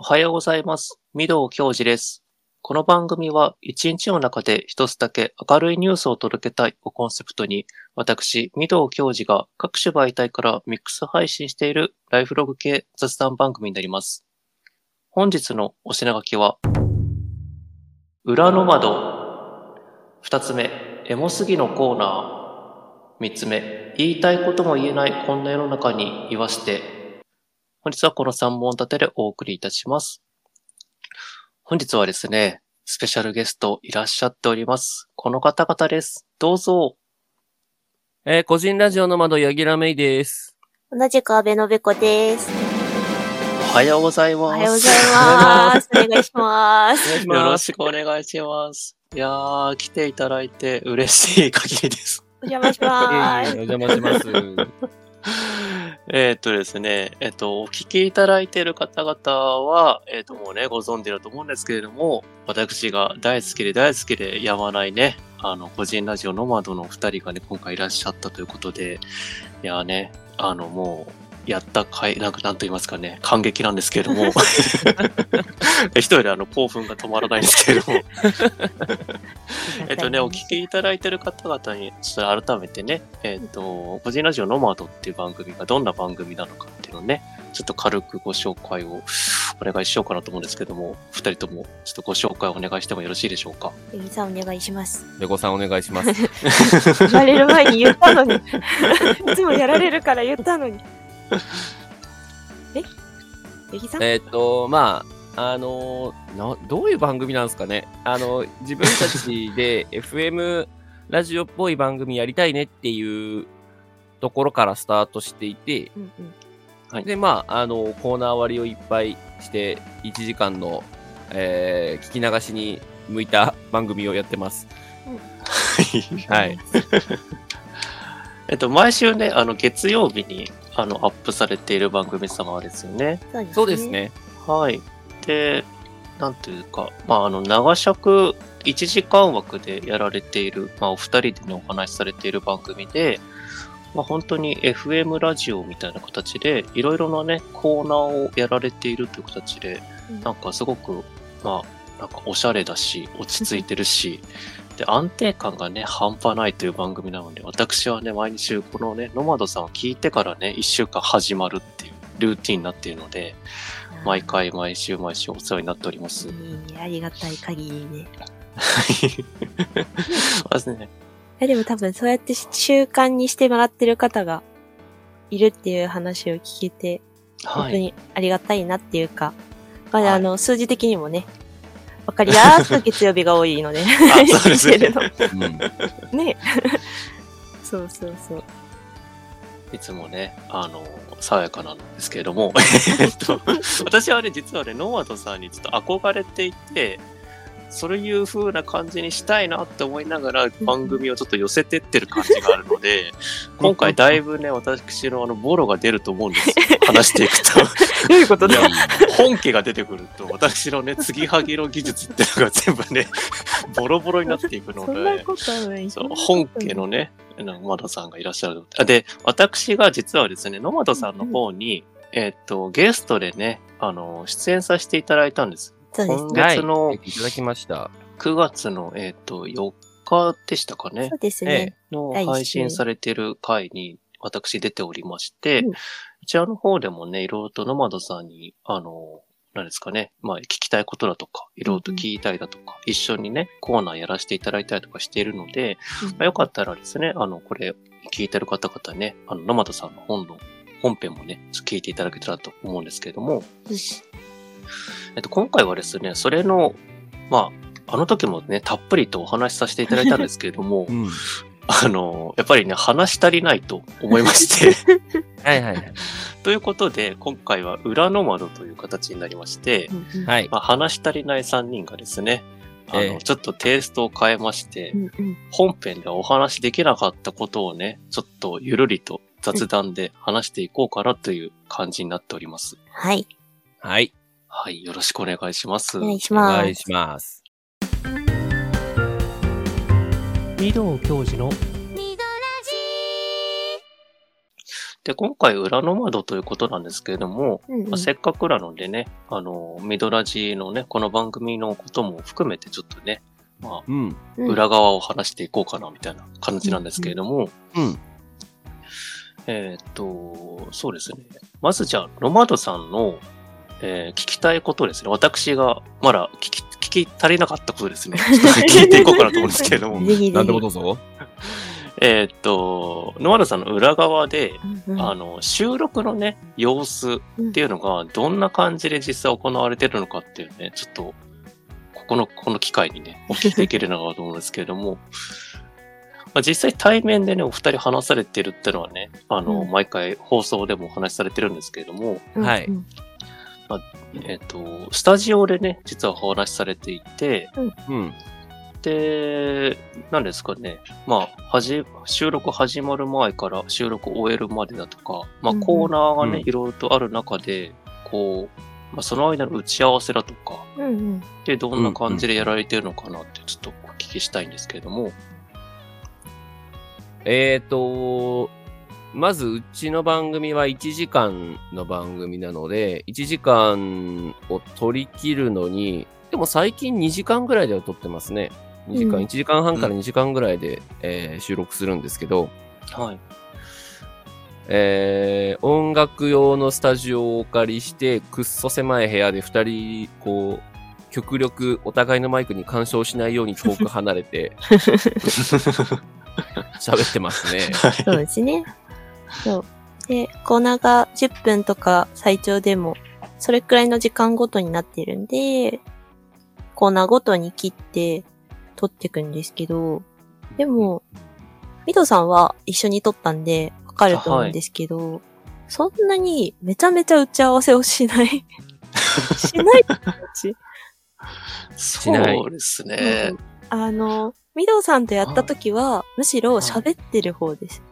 おはようございます。御堂教授です。この番組は一日の中で一つだけ明るいニュースを届けたいをコンセプトに、私、御堂教授が各種媒体からミックス配信しているライフログ系雑談番組になります。本日のお品書きは、裏の窓。二つ目、エモすぎのコーナー。三つ目、言いたいことも言えないこんな世の中に言わして。本日はこの3本立てでお送りいたします。本日はですね、スペシャルゲストいらっしゃっております。この方々です。どうぞ。えー個人ラジオの窓、ヤギラメイです。同じく安倍のべこです。おはようございます。おはようございます。お願いします。よろ。しくお願いします。いやー、来ていただいて嬉しい限りです。お邪魔します。お邪魔します。えっとですね、えっと、お聞きいただいている方々は、えっと、もうね、ご存知だと思うんですけれども、私が大好きで大好きでやまないね、あの、個人ラジオノマドのお二人がね、今回いらっしゃったということで、いやね、あの、もう、やったかい、なんか、なんと言いますかね、感激なんですけれども、一人であの、興奮が止まらないんですけれども、えっとね、お聞きいただいている方々に、ちょっと改めてね、えっと、個人ラジオノマドっていう番組がどんな番組なのかっていうのをね、ちょっと軽くご紹介をお願いしようかなと思うんですけども、二人ともちょっとご紹介をお願いしてもよろしいでしょうか？エギさんお願いします。レゴさんお願いします。言われる前に言ったのに。いつもやられるから言ったのに。え？エギさん？えーっと、まあ、あのーな、どういう番組なんですかね？あの、自分たちで FM ラジオっぽい番組やりたいねっていうところからスタートしていて、うんうん。で、まあ、あの、コーナー割りをいっぱいして、1時間の、えー聞き流しに向いた番組をやってます。はい。えっと、毎週ね、あの、月曜日に、あの、アップされている番組様ですよね。そうですね。はい。で、なんていうか、まあ、あの、長尺1時間枠でやられている、まあ、お二人でね、お話しされている番組で、まあ、本当に FM ラジオみたいな形で、いろいろなね、コーナーをやられているという形で、うんなんかすごく、まあ、なんかおしゃれだし、落ち着いてるし、で、安定感がね、半端ないという番組なので、私はね、毎日このね、ノマドさんを聞いてからね、1週間始まるっていうルーティンになっているので、毎回毎週毎週お世話になっております。いいね。ありがたい限り ね。そうですね。でも多分そうやって習慣にしてもらってる方がいるっていう話を聞けて、本はい。当にありがたいなっていうか、まはいあ、あの、数字的にもね、わかりやすく月曜日が多いので、あそうですね。ね。そうそうそう。いつもね、あの、爽やかなんですけれども、えっと、私はね、実はね、ノマドさんにちょっと憧れていて、そういう風な感じにしたいなって思いながら番組をちょっと寄せてってる感じがあるので、今回だいぶね、私のあの、ボロが出ると思うんですよ。話していくと。どういうこといやいい本家が出てくると、私のね、継ぎはぎの技術っていうのが全部ね、ボロボロになっていくので、本家のね、ノマドさんがいらっしゃる。あで、私が実はですね、ノマドさんの方に、えっと、ゲストでね、あの、出演させていただいたんです。そうです今ね。月のはい。いただきました。9月の、えっと、4日でしたかね。そ、うですえね。の配信されている回に私出ておりまして、うん。こちらの方でもね、いろいろとノマドさんに、あの、何ですかね、まあ、聞きたいことだとか、いろいろと聞いたりだとか、一緒にね、コーナーやらせていただいたりとかしているので、まあ、よかったらですね、あの、これ、聞いてる方々ね、あの、ノマドさんの本の、本編もね、聞いていただけたらと思うんですけれども、うんえっと、今回はですね、それの、まあ、あの時もね、たっぷりとお話しさせていただいたんですけれども う、ん。あの、やっぱりね、話し足りないと思いまして、はいはいはい。ということで、今回は裏の窓という形になりまして、はい。まあ、話し足りない3人がですね、あの、ええちょっとテイストを変えまして、うんうん本編ではお話できなかったことをね、ちょっとゆるりと雑談で話していこうかなという感じになっております。はい。はい。はい、よろしくお願いします。お願いしおます。願いします。御堂教授ので、今回裏の窓ということなんですけれども、うんうんまあ、せっかくなのでね、あの、ミドラジのね、この番組のことも含めてちょっとね、まあ、うん。うん裏側を話していこうかなみたいな感じなんですけれども、うん。えーっと、そうですね。まずじゃあ、ロマードさんの、えー聞きたいことですね。私がまだ聞き、聞き足りなかったことですね。ちょっと聞いていこうかなと思うんですけれども。ぜひぜひ。なんでもどうぞ。えーっと、ロマードさんの裏側で、うんうんあの、収録のね、様子っていうのが、どんな感じで実際行われてるのかっていうね、ちょっと、ここの、この機会にね、お聞きできるのかと思うんですけれども、まあ、実際対面でね、お二人話されてるっていうのはね、あの、うん毎回放送でもお話しされてるんですけれども、うんはいうんえっ、と、スタジオでね、実はお話しされていて、うん。で、何ですかね、まあ、はじ、収録始まる前から収録終えるまでだとか、まあ、コーナーがね、うん。いろいろとある中で、こう、まあ、その間の打ち合わせだとか、うんうん。で、どんな感じでやられてるのかなって、ちょっとお聞きしたいんですけれども、えーと、まずうちの番組は1時間の番組なので、1時間を取り切るのに、でも最近2時間ぐらいでは撮ってますね。2時間、うん1時間半から2時間ぐらいで、えー収録するんですけど、はい。えー音楽用のスタジオをお借りして、くっそ狭い部屋で2人、こう、極力お互いのマイクに干渉しないように遠く離れて 喋ってますね。そうですね。そう。で、コーナーが10分とか最長でも、それくらいの時間ごとになってるんで、コーナーごとに切って撮っていくんですけど、でも、ミドさんは一緒に撮ったんで、わかると思うんですけど、そんなにめちゃめちゃ打ち合わせをしない。しない人たち。そないうですね。あの、ミドさんとやった時は、むしろ喋ってる方です。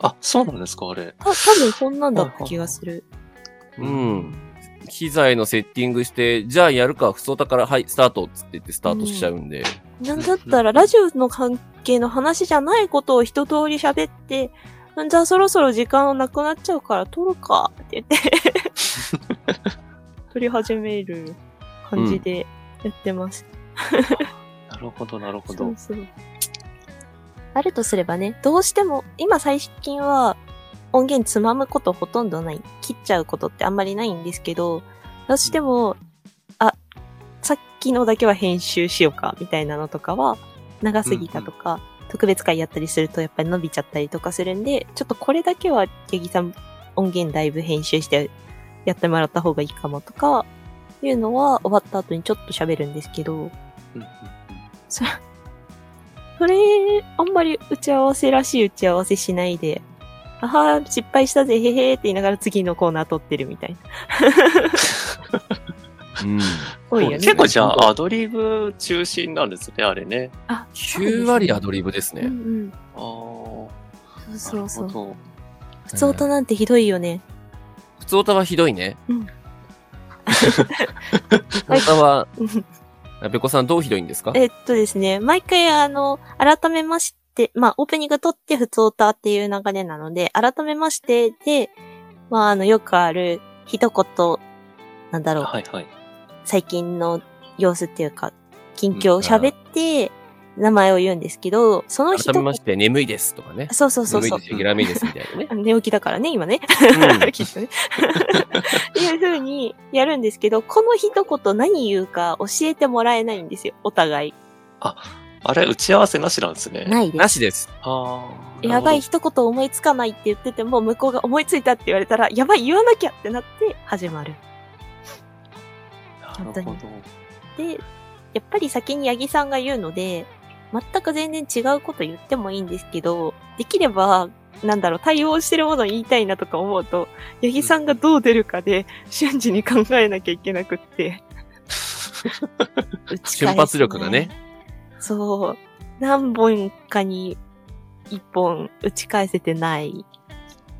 あ、そうなんですか、あれ。た、多分そんなんだった気がする。うん。機材のセッティングして、じゃあやるか、ふそたから、はい、スタートっつって言ってスタートしちゃうんで。なんだったら、ラジオの関係の話じゃないことを一通り喋って、んじゃあそろそろ時間なくなっちゃうから撮るかって言って、撮り始める感じでやってます。なるほど、なるほどそう。そう。あるとすればね、どうしても、今最近は音源つまむことほとんどない。切っちゃうことってあんまりないんですけど、どうしても、あ、さっきのだけは編集しようか、みたいなのとかは、長すぎたとか、特別会やったりするとやっぱり伸びちゃったりとかするんで、ちょっとこれだけは、ヤギさん音源だいぶ編集してやってもらった方がいいかもとか、いうのは終わった後にちょっと喋るんですけど、うんうんそそれ、あんまり打ち合わせらしい打ち合わせしないで、あはー、失敗したぜ、へへーって言いながら次のコーナー撮ってるみたいな。うん。ね。結構じゃあ、アドリブ中心なんですね、あれね。あ、9割アドリブですうんうね。ん。ああ。そうそうそう。普通音なんてひどいよね。普通歌はひどいね。うん普通歌は、うんべこさんどうひどいんですか？えっとですね、毎回あの、改めまして、まあ、オープニング撮って普通歌っていう流れなので、改めましてで、まあ、あの、よくある一言、なんだろう、はいはい。最近の様子っていうか、近況を喋って、名前を言うんですけど、その人改めまして、眠いですとかね。そうそうそうそう眠いで。す、ゲラメいですみたいなね。寝起きだからね、今ね。うん きっとね。っていう風にやるんですけど、この一言何言うか教えてもらえないんですよ、お互い。あれ、打ち合わせなしなんですね。ないです。なしです。ああ。やばい、一言思いつかないって言ってても、向こうが思いついたって言われたら、やばい、言わなきゃってなって始まる。なるほど。で、やっぱり先に八木さんが言うので、全く全然違うこと言ってもいいんですけど、できれば、なんだろう、対応してるものを言いたいなとか思うと、八木さんがどう出るかで瞬時に考えなきゃいけなくって。打ち返す瞬発力がね。そう。何本かに一本打ち返せてない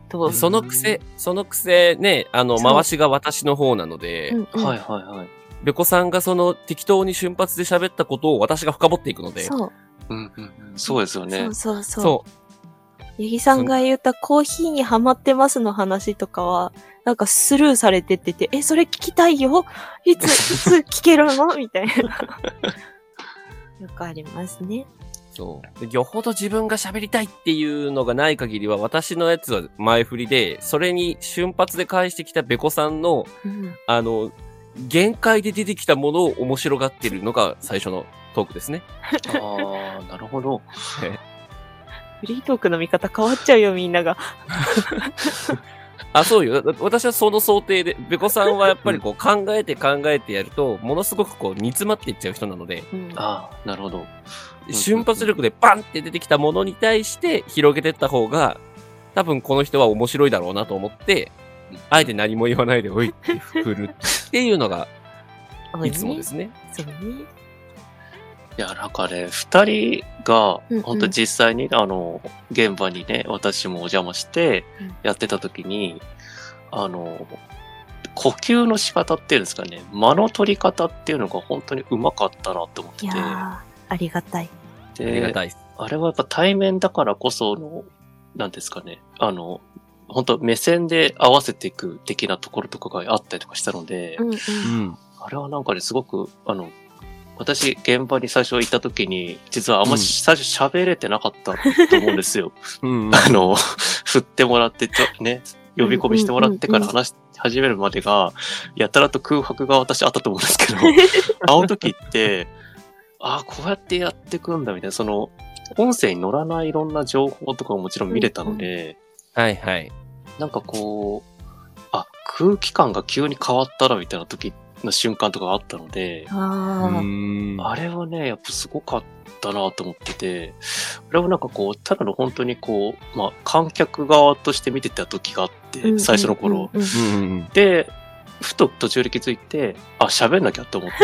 と。その癖、その癖ね、あの、回しが私の方なので、うんうんはいはいはい。べこさんがその適当に瞬発で喋ったことを私が深掘っていくので、そう。うんうんうん。そうですよねそう。そうそう。そう。ヤギさんが言ったコーヒーにハマってますの話とかは、なんかスルーされてってて、え、それ聞きたいよ？いつ、いつ聞けるの？みたいな。よくありますね。そう。でよほど自分が喋りたいっていうのがない限りは、私のやつは前振りで、それに瞬発で返してきたベコさんの、うん。あの、限界で出てきたものを面白がってるのが最初のトークですね。ああ、なるほど。フリートークの見方変わっちゃうよ、みんなが。あ、そうよ。だ私はその想定で、ベコさんはやっぱりこう考えて考えてやると、ものすごくこう煮詰まっていっちゃう人なので、うん。ああ、なるほど。うん瞬発力でバンって出てきたものに対して広げてった方が、多分この人は面白いだろうなと思って、あえて何も言わないでおいって振るっていうのが多 いつもですね。そうね。いや、なんかね、二人がうんうん、本当実際に、あの、現場にね、私もお邪魔してうん、やってた時に、あの、呼吸の仕方っていうんですかね、間の取り方っていうのが本当にうまかったなって思ってて、いやー、ありがたい。ありがで、たいです。あれはやっぱ対面だからこその、なんですかね、あの、本当目線で合わせていく的なところとかがあったりとかしたので、うんうん。うん。あれはなんかね、すごく、あの、私、現場に最初行った時に、実はあんまうん最初喋れてなかったと思うんですよ。うん。あの、振ってもらって、ね、呼び込みしてもらってから話し始めるまでが、やたらと空白が私あったと思うんですけど、あの時って、ああ、こうやってやってくんだみたいな、その、音声に乗らないいろんな情報とかももちろん見れたので、はいはい。なんかこう、あ、空気感が急に変わったなみたいな時の瞬間とかがあったので、うあれはね、やっぱすごかったなと思ってて、あれはなんかこう、ただの本当にこう、まあ、観客側として見てた時があって、最初の頃。で、ふと途中で気づいて、あ、喋んなきゃと思って。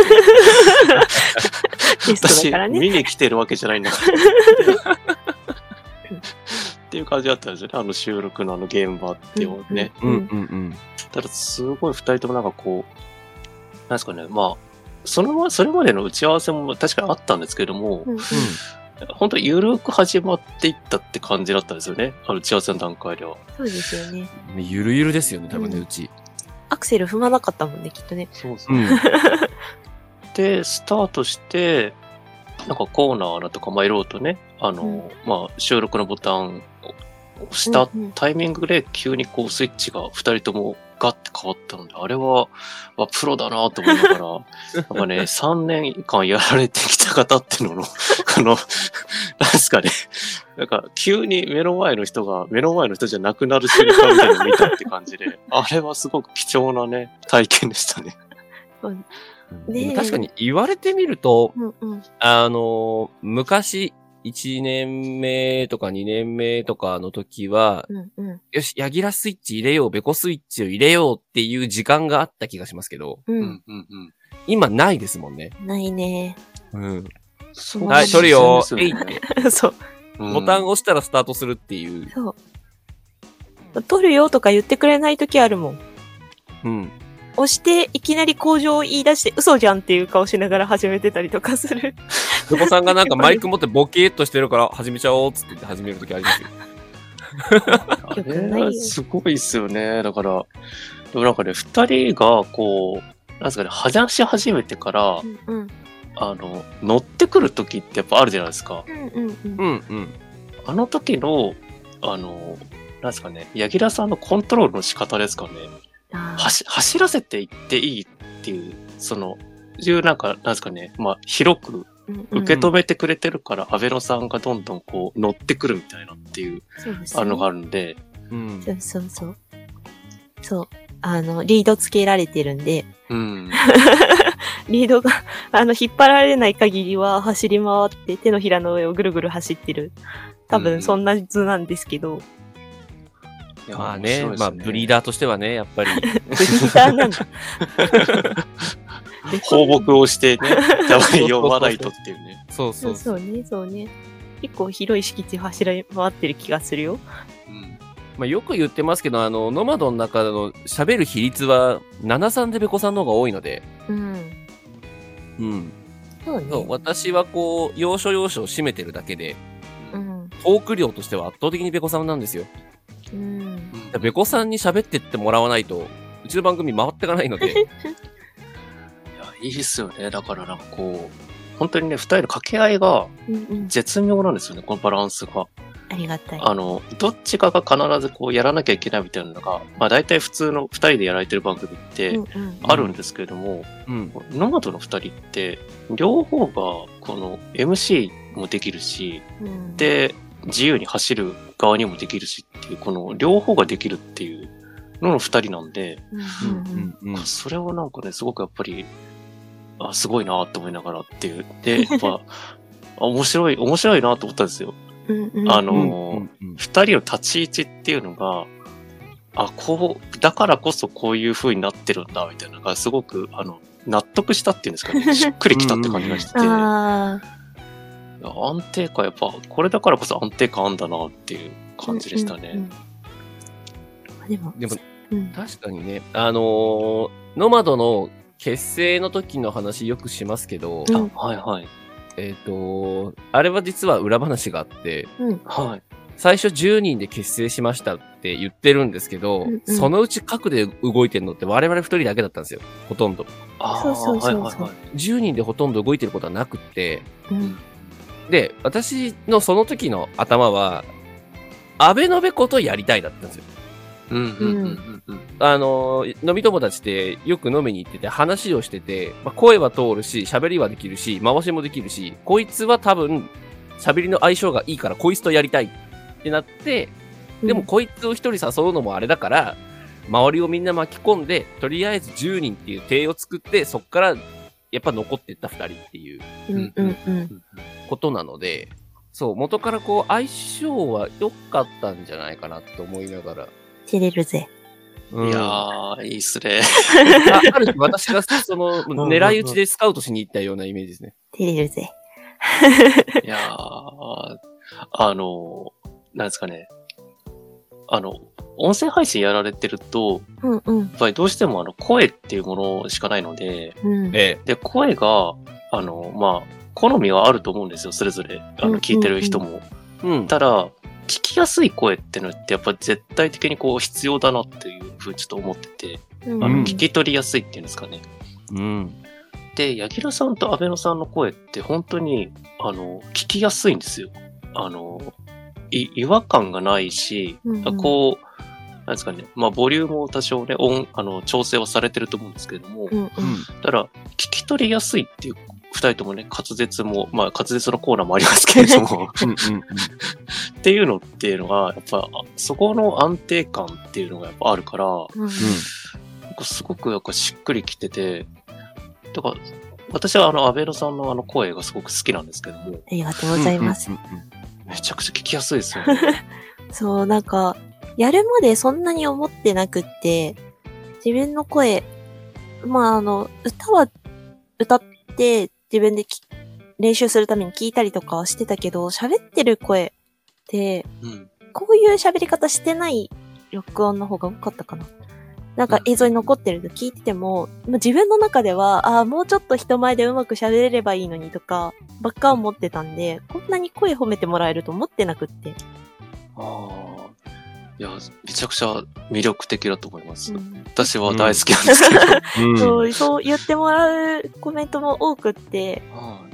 私。見に来てるわけじゃないんだから。っていう感じだったんですよね。あの収録のあの現場っていうね。うんうんうん。ただ、すごい二人ともなんかこう、なんですかね、まあ、そのま、それまでの打ち合わせも確かにあったんですけども、うんうん本当ゆるく始まっていったって感じだったんですよね。あの打ち合わせの段階では。そうですよね。うん。ゆるゆるですよね、多分ね、うんうち。アクセル踏まなかったもんね、きっとね。そうそうう。ん。で、スタートして、なんかコーナーだとか、まあ、いろいろとね、あの、まあ、収録のボタンしたタイミングで急にこうスイッチが二人ともガッて変わったので、あれは、あプロだなと思いながら、やっぱね、3年間やられてきた方っていうのの、あの、なんですかね、なんか急に目の前の人が目の前の人じゃなくなる瞬間みたいなのを見たって感じで、あれはすごく貴重なね、体験でしたね。ねえ確かに言われてみると、うんうん。あの、昔、1年目とか2年目とかの時は、うんうん。よし、ヤギラスイッチ入れよう、ベコスイッチを入れようっていう時間があった気がしますけど、う。うんん、うん、うん。今ないですもんね。ないね。うん。そうはい、取るよ、えいって。そう。うんボタンを押したらスタートするっていう。そう。取るよとか言ってくれないときあるもん。うん。押して、いきなり工場を言い出して、嘘じゃんっていう顔しながら始めてたりとかする。ベコさんがなんかマイク持ってボケーっとしてるから始めちゃおうっつって言って始める時ありますよ。あ れすごいっすよね。だから、でもなんかね、二人がこう、なんですかね、話し始めてからう、んうん。あの、乗ってくる時ってやっぱあるじゃないですか。うんうんうん。うんうん。あの時の、あの、なんですかね、柳楽さんのコントロールの仕方ですかね。走走らせていっていいっていう、その、いうなんか、なんですかね、まあ、広く受け止めてくれてるから、安倍野さんがどんどんこう乗ってくるみたいなっていう、あるのがあるんで、うんそうそうそう。そう。あの、リードつけられてるんで、うん。リードが、あの、引っ張られない限りは走り回って手のひらの上をぐるぐる走ってる。多分そんな図なんですけど、まあね、まあブリーダーとしてはね、やっぱり。ブリーダーなんだ。放牧をしてね、たまに呼ばないとっていうね。そうそそううそう。そうね、そうね。結構広い敷地走り回ってる気がするよ。うん。まあよく言ってますけど、あの、ノマドの中の喋る比率は、73でベコさんの方が多いので、うん。うん。そうね。そう私はこう、要所要所を占めてるだけで、うん。トーク量としては圧倒的にベコさんなんですよ。うん。だからベコさんに喋ってってもらわないと、うちの番組回っていかないので、いや、いいっすよね。だからなんかこう、本当にね、二人の掛け合いがうんうん。絶妙なんですよね、このバランスが。ありがたい。あの、どっちかが必ずこうやらなきゃいけないみたいなのが、まあ大体普通の二人でやられてる番組ってうんうん。あるんですけれども、うん。ノマドの二人って、両方がこの MC もできるし、うん、で、自由に走る側にもできるしっていう、この両方ができるっていうのの二人なんで、うんううんうんん。うん。それをなんかね、すごくやっぱり、あ、すごいなと思いながらっていう。で、やっぱ、あ面白い、面白いなと思ったんですよ。うんうん。あのうんうんうん二人の立ち位置っていうのが、あ、こう、だからこそこういう風になってるんだ、みたいなのが、すごく、あの、納得したっていうんですかね。しっくりきたって感じがしてて、ああ。いや安定感、やっぱ、これだからこそ安定感あんだなっていう感じでしたね。うんうんうんでも、でも、うん、確かにね、あのーノマドの結成の時の話よくしますけど、うんあ、はいはい。えっ、と、あれは実は裏話があって、うん。はい。最初10人で結成しましたって言ってるんですけど、うんうんそのうち核で動いてるのって我々2人だけだったんですよ。ほとんど。あーそうそうそうそうはいはいはい。10人でほとんど動いてることはなくって、うん。で、私のその時の頭は、安倍のべことやりたいだったんですよ。うんうんうんうんうん。あの、飲み友達でよく飲みに行ってて話をしてて、まあ、声は通るし、喋りはできるし、回しもできるし、こいつは多分、喋りの相性がいいから、こいつとやりたいってなって、でもこいつを一人誘うのもあれだから、周りをみんな巻き込んで、とりあえず10人っていう体を作って、そっから、やっぱ残っていった2人っていう。ことなので、そう、元からこう、相性は良かったんじゃないかなと思いながら。照れるぜ。うんいやー、いいっすね。あある種私がその、狙い撃ちでスカウトしに行ったようなイメージですね。照れるぜ。いやー、あの、なんですかね。あの、音声配信やられてると、うんうんやっぱりどうしてもあの、声っていうものしかないので、うん。えで、声が、あの、まあ、好みはあると思うんですよ、それぞれ。あの、うん聞いてる人も。え。うん。ただ、聞きやすい声ってのってやっぱ絶対的にこう必要だなっていうふうにちょっと思ってて、うんあの、うん聞き取りやすいっていうんですかね。うん。で、柳楽さんと安倍野さんの声って本当に、あの、聞きやすいんですよ。あの、い違和感がないし、うんうんこう、なんですかね、まあ、ボリュームを多少ね、音、あの、調整はされてると思うんですけれども、うんうん。ただ、聞き取りやすいっていう、二人ともね、滑舌も、まあ、滑舌のコーナーもありますけれども、うん。うん。っていうのっていうのが、やっぱ、そこの安定感っていうのがやっぱあるから、うんなんかすごくなんかしっくりきてて、だから、私はあの、安倍野さんのあの声がすごく好きなんですけども、ありがとうございます。うん。めちゃくちゃ聞きやすいですよね。そう、なんか、やるまでそんなに思ってなくって、自分の声、まあ、あの、歌は歌って自分でき練習するために聞いたりとかはしてたけど、喋ってる声って、うん。こういう喋り方してない録音の方が多かったかな。なんか映像に残ってると聞いてても、まあ自分の中では、ああ、もうちょっと人前でうまく喋れればいいのにとか、ばっか思ってたんで、こんなに声褒めてもらえると思ってなくって。ああ。いや、めちゃくちゃ魅力的だと思います。うん私は大好きなんですけど。うん。そう、そう言ってもらうコメントも多くって、はい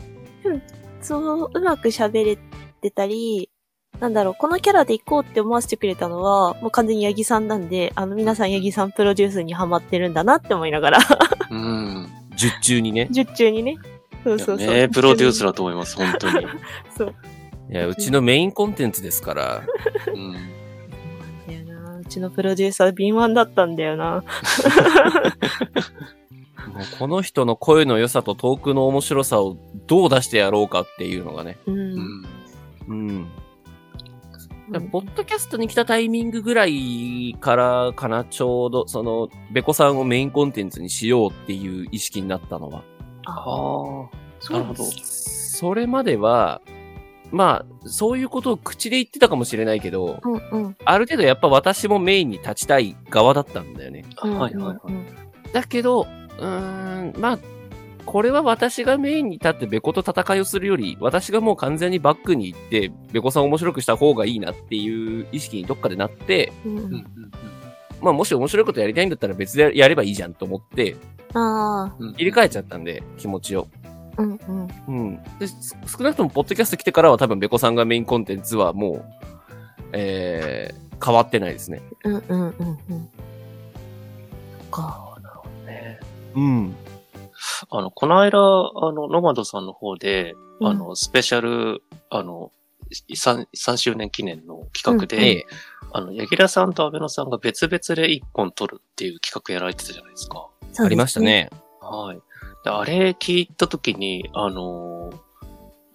そう、うまく喋れてたり、なんだろう、このキャラで行こうって思わせてくれたのは、もう完全にヤギさんなんで、あの、皆さんヤギさんプロデュースにハマってるんだなって思いながら、うん。十中にね。十中にね。そういやそうそう。名プロデュースだと思います、本当に。そう。いや、うちのメインコンテンツですから。うん。だよな。うちのプロデューサー敏腕だったんだよな。もうこの人の声の良さとトークの面白さをどう出してやろうかっていうのがね。う。うんん。うん。ポッドキャストに来たタイミングぐらいからかな、ちょうど、その、ベコさんをメインコンテンツにしようっていう意識になったのは。あああ。なるほど。それまでは、まあ、そういうことを口で言ってたかもしれないけど、うんうん。ある程度やっぱ私もメインに立ちたい側だったんだよね。うんはいはいはい。うんだけど、うーん、まあ、これは私がメインに立ってベコと戦いをするより、私がもう完全にバックに行って、ベコさんを面白くした方がいいなっていう意識にどっかでなって、うんまあもし面白いことやりたいんだったら別でやればいいじゃんと思って、あうん入れ替えちゃったんで、気持ちを。あ、うんうん。うん。で、す少なくともポッドキャスト来てからは多分ベコさんがメインコンテンツはもう、えー、変わってないですね。うんうんうんうん。か。ねうん。あの、この間、あの、ノマドさんの方で、うんあの、スペシャル、あの、3, 3周年記念の企画で、ええ。あの、柳楽さんと安倍野さんが別々で1本撮るっていう企画やられてたじゃないですか。すねありました。ね。はい。であれ聞いたときに、あのー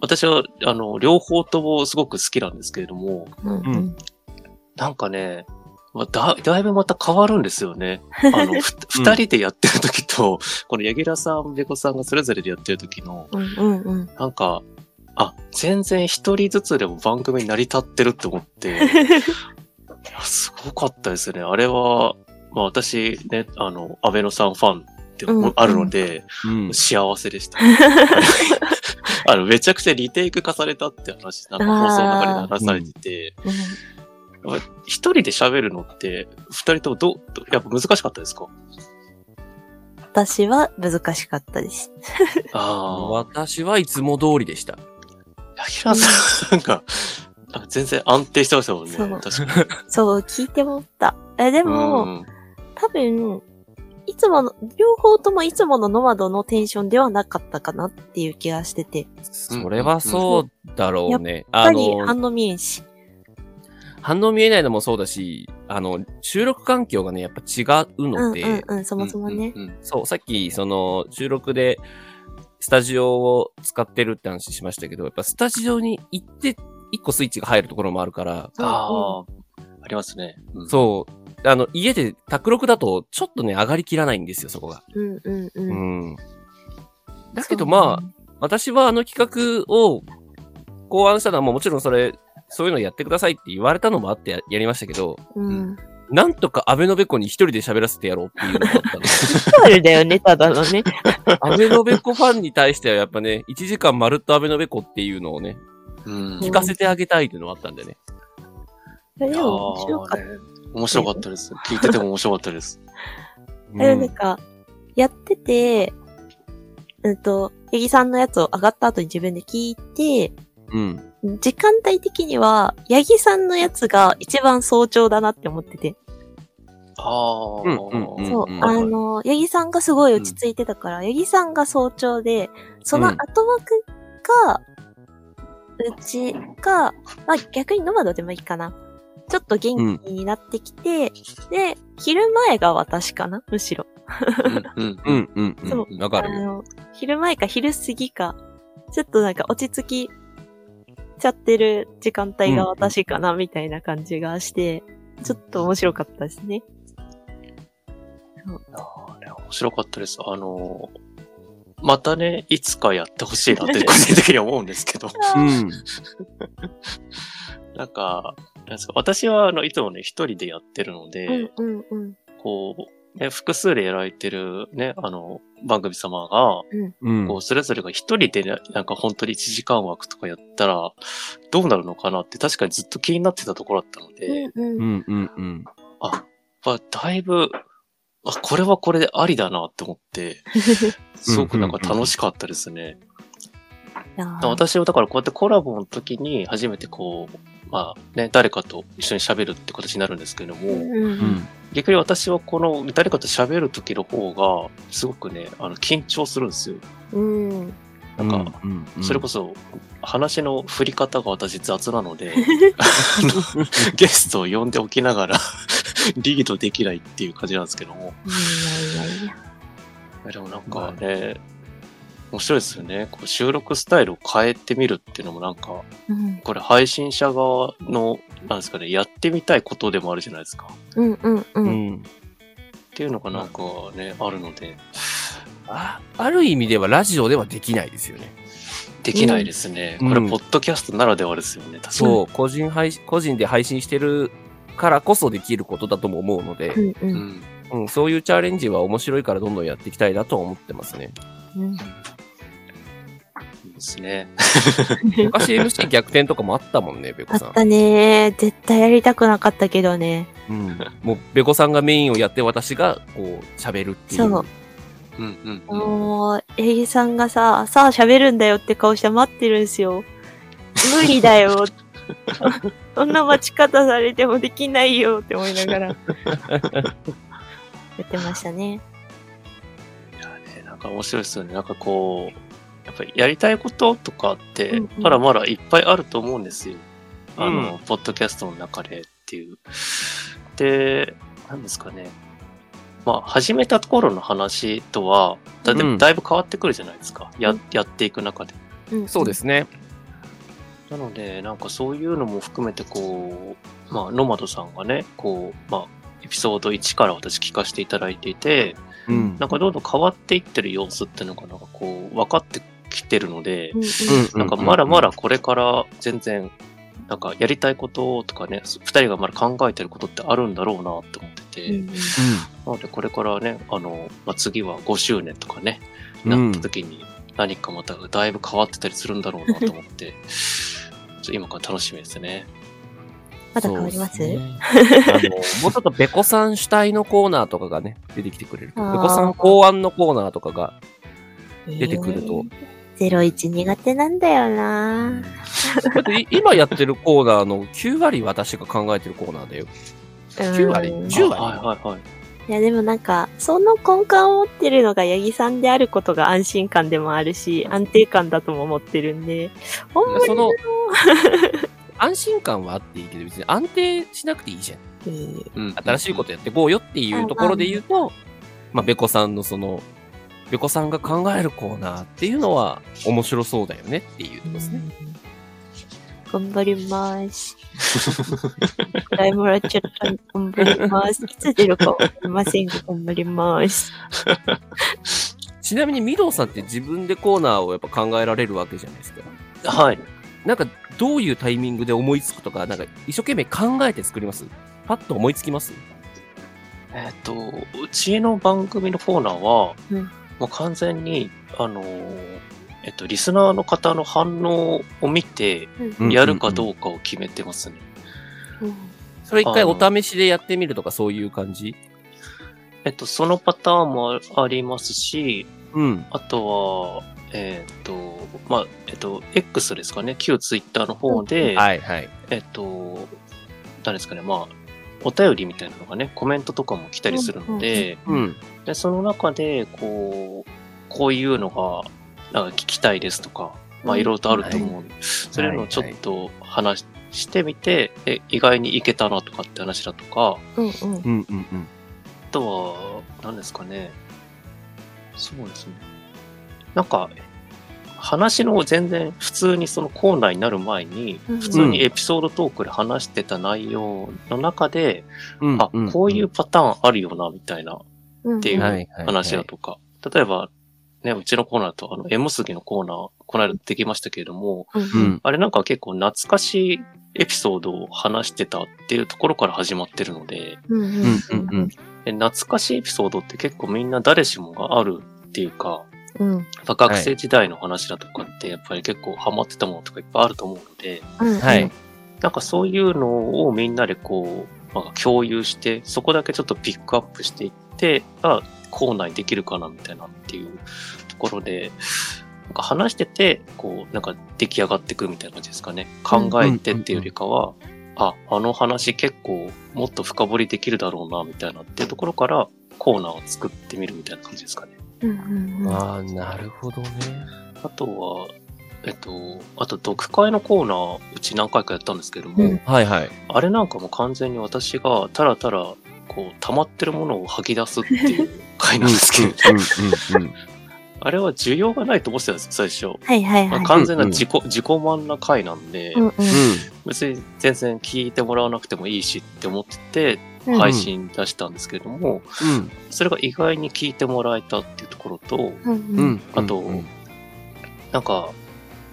私は、あの、両方ともすごく好きなんですけれども、うんううんん。なんかね、まあだだいぶまた変わるんですよね。あの、ふ二人でやってる時と、この柳楽さん、べこさんがそれぞれでやってる時の、うんうんうん。なんか、あ、全然一人ずつでも番組に成り立ってるって思って、すごかったですね。あれは、まあ私ね、あの、安倍野さんファンってうんあるので、うん。幸せでした。あの、めちゃくちゃリテイク化されたって話、なんか放送の中で話されてて、一人で喋るのって、二人ともどやっぱ難しかったですか？私は難しかったです。ああ。私はいつも通りでした。柳楽さん、なんか、なんか全然安定してましたもんね。そう確かに。そう、聞いて思った。え、でも、うん多分、いつもの、両方ともいつものノマドのテンションではなかったかなっていう気がしてて。それはそうだろうね。やっあぱりの、反応見えんし。反応見えないのもそうだし、あの、収録環境がね、やっぱ違ううんので、うんうん、そもそもね。うんうんそう、さっき、その、収録で、スタジオを使ってるって話しましたけど、やっぱスタジオに行って、一個スイッチが入るところもあるから、ああ、ありますね。うんそう、あの、家で卓録だと、ちょっとね、上がりきらないんですよ、そこが。うんうんう。うんん。だけどまあ、私はあの企画を考案したのはもちろんそれ、そういうのやってくださいって言われたのもあってややりましたけど、あ、うん。なんとかアベノベコに一人で喋らせてやろうっていうのがあったんであれだよね、ただのね。アベノベコファンに対してはやっぱね、1時間まるっとアベノベコっていうのをね、うん。聞かせてあげたいっていうのがあったんでね。でも面白かっあーね面白かったです。聞いてても面白かったです。た。え、なんか、やってて、うんと、ヤギさんのやつを上がった後に自分で聞いて、うん。時間帯的には、ヤギさんのやつが一番早朝だなって思ってて。ああ、うんうんうんそう、うんあの、ヤギさんがすごい落ち着いてたから、ヤギさんが早朝で、その後枠が、うちが、まあ逆にノマドでもいいかな。ちょっと元気になってきて、で、昼前が私かなむしろ。うんうんうん。そうわかるよ。あの、昼前か昼過ぎか、ちょっとなんか落ち着きちゃってる時間帯が私かな、みたいな感じがして、ちょっと面白かったですね。あ面白かったです。あのーまたね、いつかやってほしいなって個人的には思うんですけど、うん。なんか、なんですか私はあのいつもね、一人でやってるので、うんうんうん。こう、ね、複数でやられてるね、あの、番組様が、うんこう、それぞれが一人でね、なんか本当に1時間枠とかやったら、どうなるのかなって確かにずっと気になってたところだったので、うんうん。うん。あ、まあ、だいぶ、あ、これはこれでありだなって思って、すごくなんか楽しかったですね。いやー私はだからこうやってコラボの時に初めてこう、まあね、誰かと一緒に喋るって形になるんですけども、うん。逆に私はこの誰かと喋る時の方が、すごくね、あの、緊張するんですよ。うん。なんか、うん、うんそれこそ、話の振り方が私雑なので、ゲストを呼んでおきながら リードできないっていう感じなんですけども。いやいやいや。いやでもなんかね、面白いですよね。こう収録スタイルを変えてみるっていうのもなんか、うんこれ配信者側の、なんですかね、やってみたいことでもあるじゃないですか。うんうんう。うんん。っていうのがなんかね、あるので、あある意味ではラジオではできないですよね。できないですね。うんこれ、ポッドキャストならではですよね、確かに。そう、個人配信、個人で配信してるからこそできることだとも思うので、うんう。うんん。うん、そういうチャレンジは面白いからどんどんやっていきたいなとは思ってますね。うん。ですね。昔 MC 逆転とかもあったもんね、ベコさん。あったね絶対やりたくなかったけどね。うん。もう、ベコさんがメインをやって私が、こう、喋るっていう。そう。うんうんうん。もう、エイさんがさ、さあ喋るんだよって顔して待ってるんですよ。無理だよ。そんな待ち方されてもできないよって思いながら。やってましたね。いやね、なんか面白いですよね。なんかこう、やっぱりやりたいこととかってうんうん、まだまだいっぱいあると思うんですよ。あうの、ポッドキャストの中でっていう。で、なんですかね。まあ、始めたところの話とは、だいぶ変わってくるじゃないですか。や、やっていく中で。うんそうですね。なので、なんかそういうのも含めて、こう、まあ、ノマドさんがね、こう、まあ、エピソード1から私聞かせていただいていて、うん。なんかどんどん変わっていってる様子っていうのが、なんかこう、分かってきてるのでう、んうん。なんかまだまだこれから全然、なんかやりたいこととかね、二人がまだ考えてることってあるんだろうなって思ってて、うんうん。なのでこれからね、あの、まあ、次は5周年とかね、うん。なった時に何かまただいぶ変わってたりするんだろうなと思って、今から楽しみですね。まだ変わります？ね。あの、もうちょっとベコさん主体のコーナーとかがね、出てきてくれると。あー。ベコさん考案のコーナーとかが出てくると。ゼロ一苦手なんだよな。だってい今やってるコーナーの9割私が考えてるコーナーだよ。9割？うん ?10 割？はいはいはい。いやでもなんか、その根幹を持ってるのが八木さんであることが安心感でもあるし、安定感だとも思ってるんで、ほんまに。その、安心感はあっていいけど、別に安定しなくていいじゃん。うん。新しいことやってこうよっていうところで言うと、まあ、ベコさんのその、ベコさんが考えるコーナーっていうのは面白そうだよねっていうとこですね。頑張ります。くらいもらっちゃった頑張ります。いつ出るかわかりませんが、頑張ります。ちなみに、ミドウさんって自分でコーナーをやっぱ考えられるわけじゃないですか。はい。なんか、どういうタイミングで思いつくとか、なんか、一生懸命考えて作ります？パッと思いつきます？えっ、と、うちの番組のコーナーは、うんもう完全に、あのーえっと、リスナーの方の反応を見て、うんやるかうんどうかを決めてますね。うんそれ一回お試しでやってみるとかそういう感じ？えっと、そのパターンもありますし、うん。あとは、えっと、まあ、えっと、X ですかね、旧ツイッターの方で、はいはい。えっと、何ですかね、まあ、お便りみたいなのがね、コメントとかも来たりするので、うん。で、その中で、こう、こういうのが、なんか聞きたいですとか、まあ、うんいろいろとあると思う。それのちょっと話してみて、え意外にいけたなとかって話だとか、うんうん。うんうんうん。あとは、何ですかね。そうですね。なんか、話の全然普通にそのコーナーになる前に、うん普通にエピソードトークで話してた内容の中で、うんあ、こういうパターンあるよな、みたいなうんっていう話だとか、例えば、ね、うちのコーナーだと、あの、M 杉のコーナー、この間できましたけれども、うん。あれなんか結構懐かしいエピソードを話してたっていうところから始まってるので、うんうん。うんうんうん。で懐かしいエピソードって結構みんな誰しもがあるっていうか、うん学生時代の話だとかってやっぱり結構ハマってたものとかいっぱいあると思うので、うんはい。なんかそういうのをみんなでこう、まあ、共有して、そこだけちょっとピックアップしていって、あ、コーナーにできるかなみたいなっていうところで、なんか話してて、こう、なんか出来上がってくるみたいな感じですかね。考えてっていうよりかは、あ、あの話結構もっと深掘りできるだろうな、みたいなっていうところからコーナーを作ってみるみたいな感じですかね。うんうんうんああ、なるほどね。あとは、えっと、あと読会のコーナー、うち何回かやったんですけども、うんはいはい。あれなんかも完全に私がたらたら、こう、溜まってるものを吐き出すっていう回なんですけど、うんうんうん。あれは需要がないと思ってたんですよ、最初。はいはいはい。まあ完全な自己、自己満な回なんで、うんうん別に全然聞いてもらわなくてもいいしって思ってて、うん配信出したんですけれども、うん。それが意外に聞いてもらえたっていうところと、うんううんん。あとうんなんか、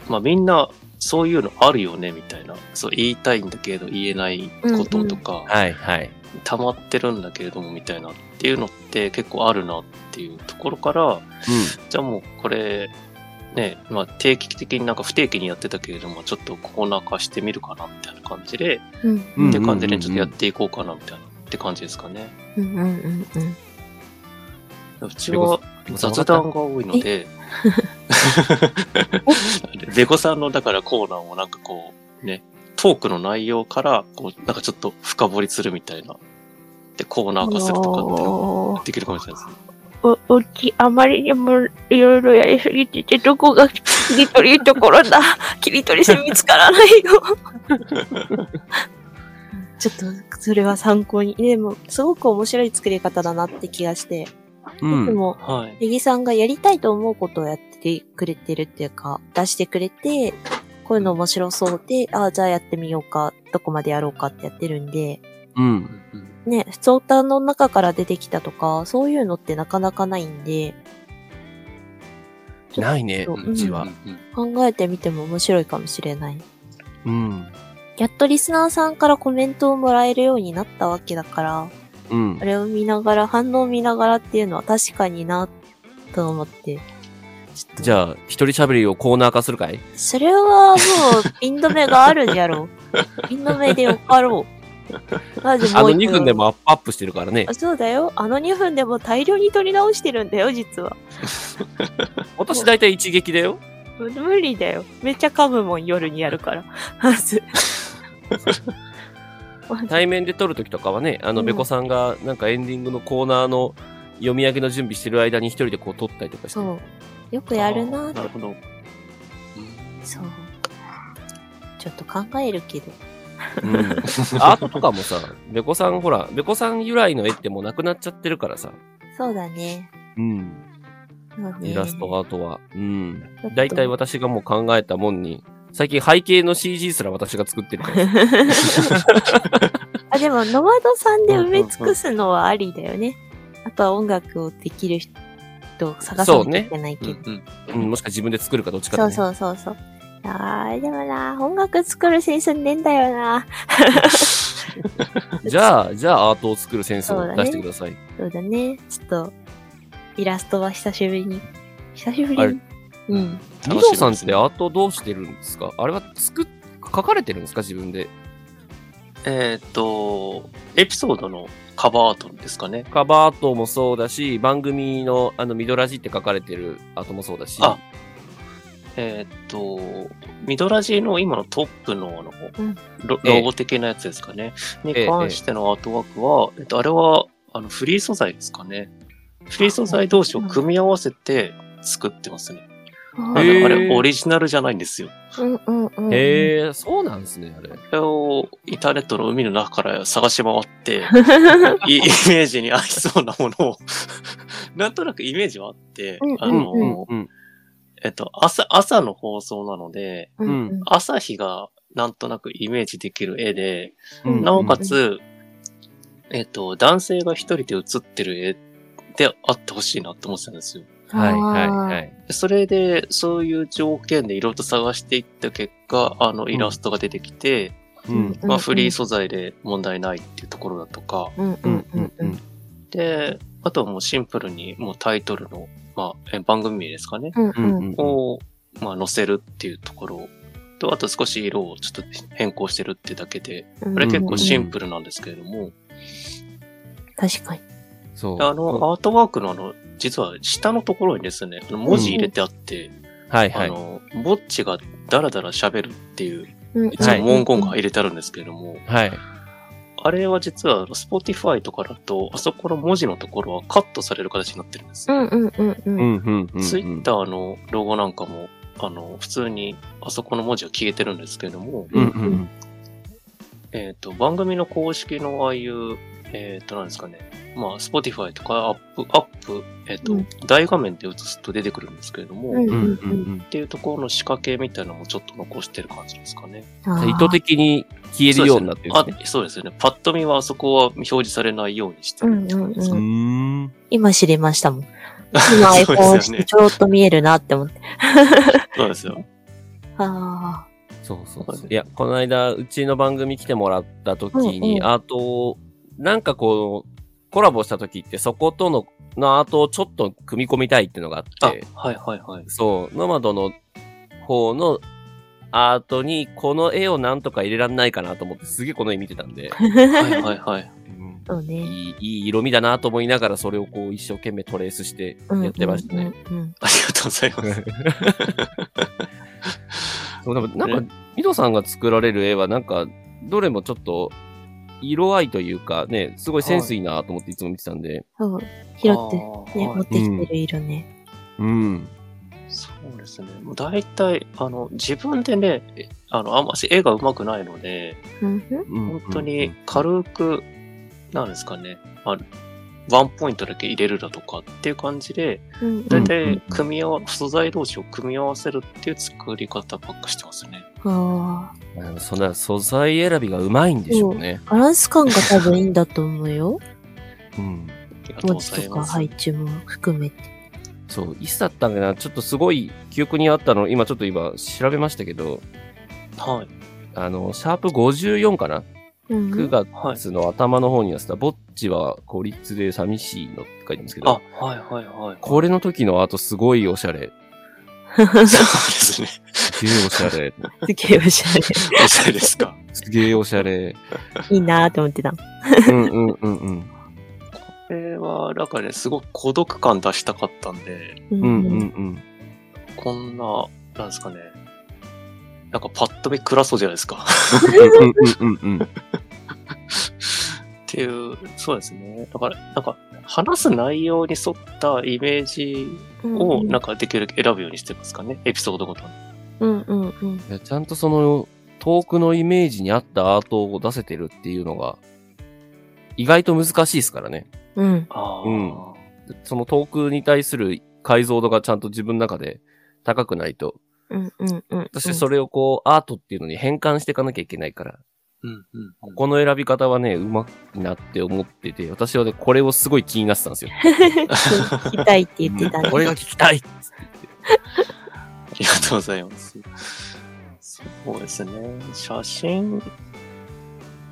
まあみんなそういうのあるよね、みたいな。そう、言いたいんだけど言えないこととか、はいはい。溜まってるんだけれども、みたいなっていうのって結構あるなっていうところから、じゃあもうこれ、ね、まあ定期的になんか不定期にやってたけれども、ちょっとコーナー化してみるかな、みたいな感じで、うん。うんって感じでちょっとやっていこうかな、みたいなって感じですかね。うんうんうんうん。うちは雑談が多いので、ベコ さんのだからコーナーもなんかこう、ね、トークの内容から、こう、なんかちょっと深掘りするみたいな。で、コーナー化するとかっていうのおができるかもしれないですね。お、うち、あまりにもいろいろやりすぎてて、どこが切り取りところだ。切り取り線見つからないよ。ちょっと、それは参考に。でも、すごく面白い作り方だなって気がして。うん。でも、はい。ネギさんがやりたいと思うことをやってくれてるっていうか、出してくれて、こういうの面白そうで、ああ、じゃあやってみようか、どこまでやろうかってやってるんで、うん。ね、普通歌の中から出てきたとか、そういうのってなかなかないんで、ないね、うんうちは。考えてみても面白いかもしれない。うん。やっとリスナーさんからコメントをもらえるようになったわけだから、うんあ。れを見ながら、反応を見ながらっていうのは確かにな、と思って。っとじゃあ、一人喋りをコーナー化するかい？それはもう、ピン止めがあるじゃろう。ピン止めでよかろう。あのもう一2分でもアップアップしてるからねあ。そうだよ。あの2分でも大量に撮り直してるんだよ、実は。私大体一撃だよ。無理だよ。めっちゃ噛むもん、夜にやるから。まず。対面で撮るときとかはね、あの、うんべこさんがなんかエンディングのコーナーの読み上げの準備してる間に一人でこう撮ったりとかして。そう。よくやるなってなるほど。そう。ちょっと考えるけど。うん。アートとかもさ、べこさんほら、べこさん由来の絵ってもうなくなっちゃってるからさ。そうだね。うん。そうねイラスト、アートは。うんちょっ。と大体私がもう考えたもんに、最近背景の CG すら私が作ってるから。あ、でも、ノマドさんで埋め尽くすのはありだよね。あとは音楽をできる人を探さなきゃいけないけど。うんうん、もしくは自分で作るかどっちかだね。そうそうそうそう。あー、でもな、音楽作るセンスねえんだよな。じゃあ、じゃあアートを作るセンスをそうだね出してください。そうだね。ちょっと、イラストは久しぶりに。久しぶり？に。うん。ミドさんってアートどうしてるんですか？あれは作っ、書かれてるんですか？自分で。えーっと、エピソードのカバーアートですかね。カバーアートもそうだし、番組のあのミドラジって書かれてるアートもそうだし。あえーっと、ミドラジの今のトップのあのうんロええロゴ的なやつですかね。にええ関してのアートワークは、えっと、あれはあのフリー素材ですかね。フリー素材同士を組み合わせて作ってますね。ああれ、オリジナルじゃないんですよ。うんうんうん。へえ、そうなんですね、あれ。これをインターネットの海の中から探し回って、いイメージに合いそうなものを、なんとなくイメージはあってうん、あの、うんうん。えっと、朝、朝の放送なので、うんうん朝日がなんとなくイメージできる絵で、うんなおかつ、えっと、男性が一人で写ってる絵であってほしいなって思ってたんですよ。はいはいはい。それで、そういう条件でいろいろと探していった結果、あの、イラストが出てきて、うん。まあ、フリー素材で問題ないっていうところだとか、うんううんんうんうん。で、あとはもうシンプルにもうタイトルの、まあ、え番組名ですかね、うんううんんうん。を、まあ、載せるっていうところと、あと少し色をちょっと変更してるってだけで、うん。これ結構シンル。プルなんですけれども、確かに。そう。あの、アートワークのあの、実は下のところにですね、文字入れてあって、はいはい。あの、ぼっちがダラダラ喋るっていう、うん一応文言が入れてあるんですけれども、はい。あれは実は、Spotify とかだと、あそこの文字のところはカットされる形になってるんですよ。うんうんうんう。うんんうんうん。ツイッターのロゴなんかも、あの、普通にあそこの文字は消えてるんですけれども、うんうんえっ、と、番組の公式のああいう、えっ、と、なんですかね、まあ、Spotify とかアップ、アップ、えっ、と、うん大画面で映すと出てくるんですけれども、っうんうん。うんうんていうところの仕掛けみたいなのもちょっと残してる感じですかね。うん。意図的に消えるようになってるんですね。あそうですよね。パッと見はあそこは表示されないようにしてるって感じですかううんーん。今知りましたもん。今 iPhone してちょろっと見えるなって思って。そうですよ。ああ。そうそうそう。いや、この間、うちの番組来てもらった時うんに、うんアートを、なんかこう、コラボした時って、そことの、のアートをちょっと組み込みたいっていうのがああって、、はいはいはい。そう、ノマドの方のアートに、この絵をなんとか入れらんないかなと思って、すげえこの絵見てたんで、はいはいはい。うんそうね。いい、いい色味だなと思いながら、それをこう、一生懸命トレースしてうんやってましたね。うんうんありがとうございます。そうでもなんか、ミドさんが作られる絵は、なんか、どれもちょっと、色合いというか、ね、すごいセンスいいなと思っていつも見てたんで、そう。拾ってね、はい持ってきてる色ね。うん。そうですね。もう大体、あの、自分でね、えあの、あんまし絵が上手くないので、本当に軽く、なんですかね、あワンポイントだけ入れるだとかっていう感じで、うん大うん体組み合わ、素材同士を組み合わせるっていう作り方ばっかしてますね。ああのそんな素材選びがうまいんでしょうね。あ。バランス感が多分いいんだと思うよ。うん。文字とか。配置も含めて。そう、いつだったんかな？ちょっとすごい記憶にあったの、今ちょっと今調べましたけど、はい。あの、シャープ54かな？うんふ ?9 ん月の頭の方にはさ、ぼっちは孤立で寂しいのって書いてますけあど、、はいはいはい。これの時のアートすごいおしゃれ。そうですね。すげえおしゃれ。すげえおしゃれ。おしゃれですか？すげえおしゃれ。いいなーと思ってた。うんうんうんうん。これは、だからね、すごく孤独感出したかったんで、ううんうんうん。こんな、なんですかね。なんかパッと見暗そうじゃないですか。っていう、そうですね。だから、なんか、話す内容に沿ったイメージを、なんかできるだけ選ぶようにしてますかね。エピソードごとに。うんうんうん。いやちゃんとその、遠くのイメージに合ったアートを出せてるっていうのが、意外と難しいですからね。うん。ああ、うんその遠くに対する解像度がちゃんと自分の中で高くないと、うんうんうん。そしてそれをこう、アートっていうのに変換していかなきゃいけないから、うんうんうん。ここの選び方はね、うまいなって思ってて、私はね、これをすごい気になってたんですよ。聞きたいって言ってたね。これが聞きたいっつって ありがとうございます。そうですね。写真、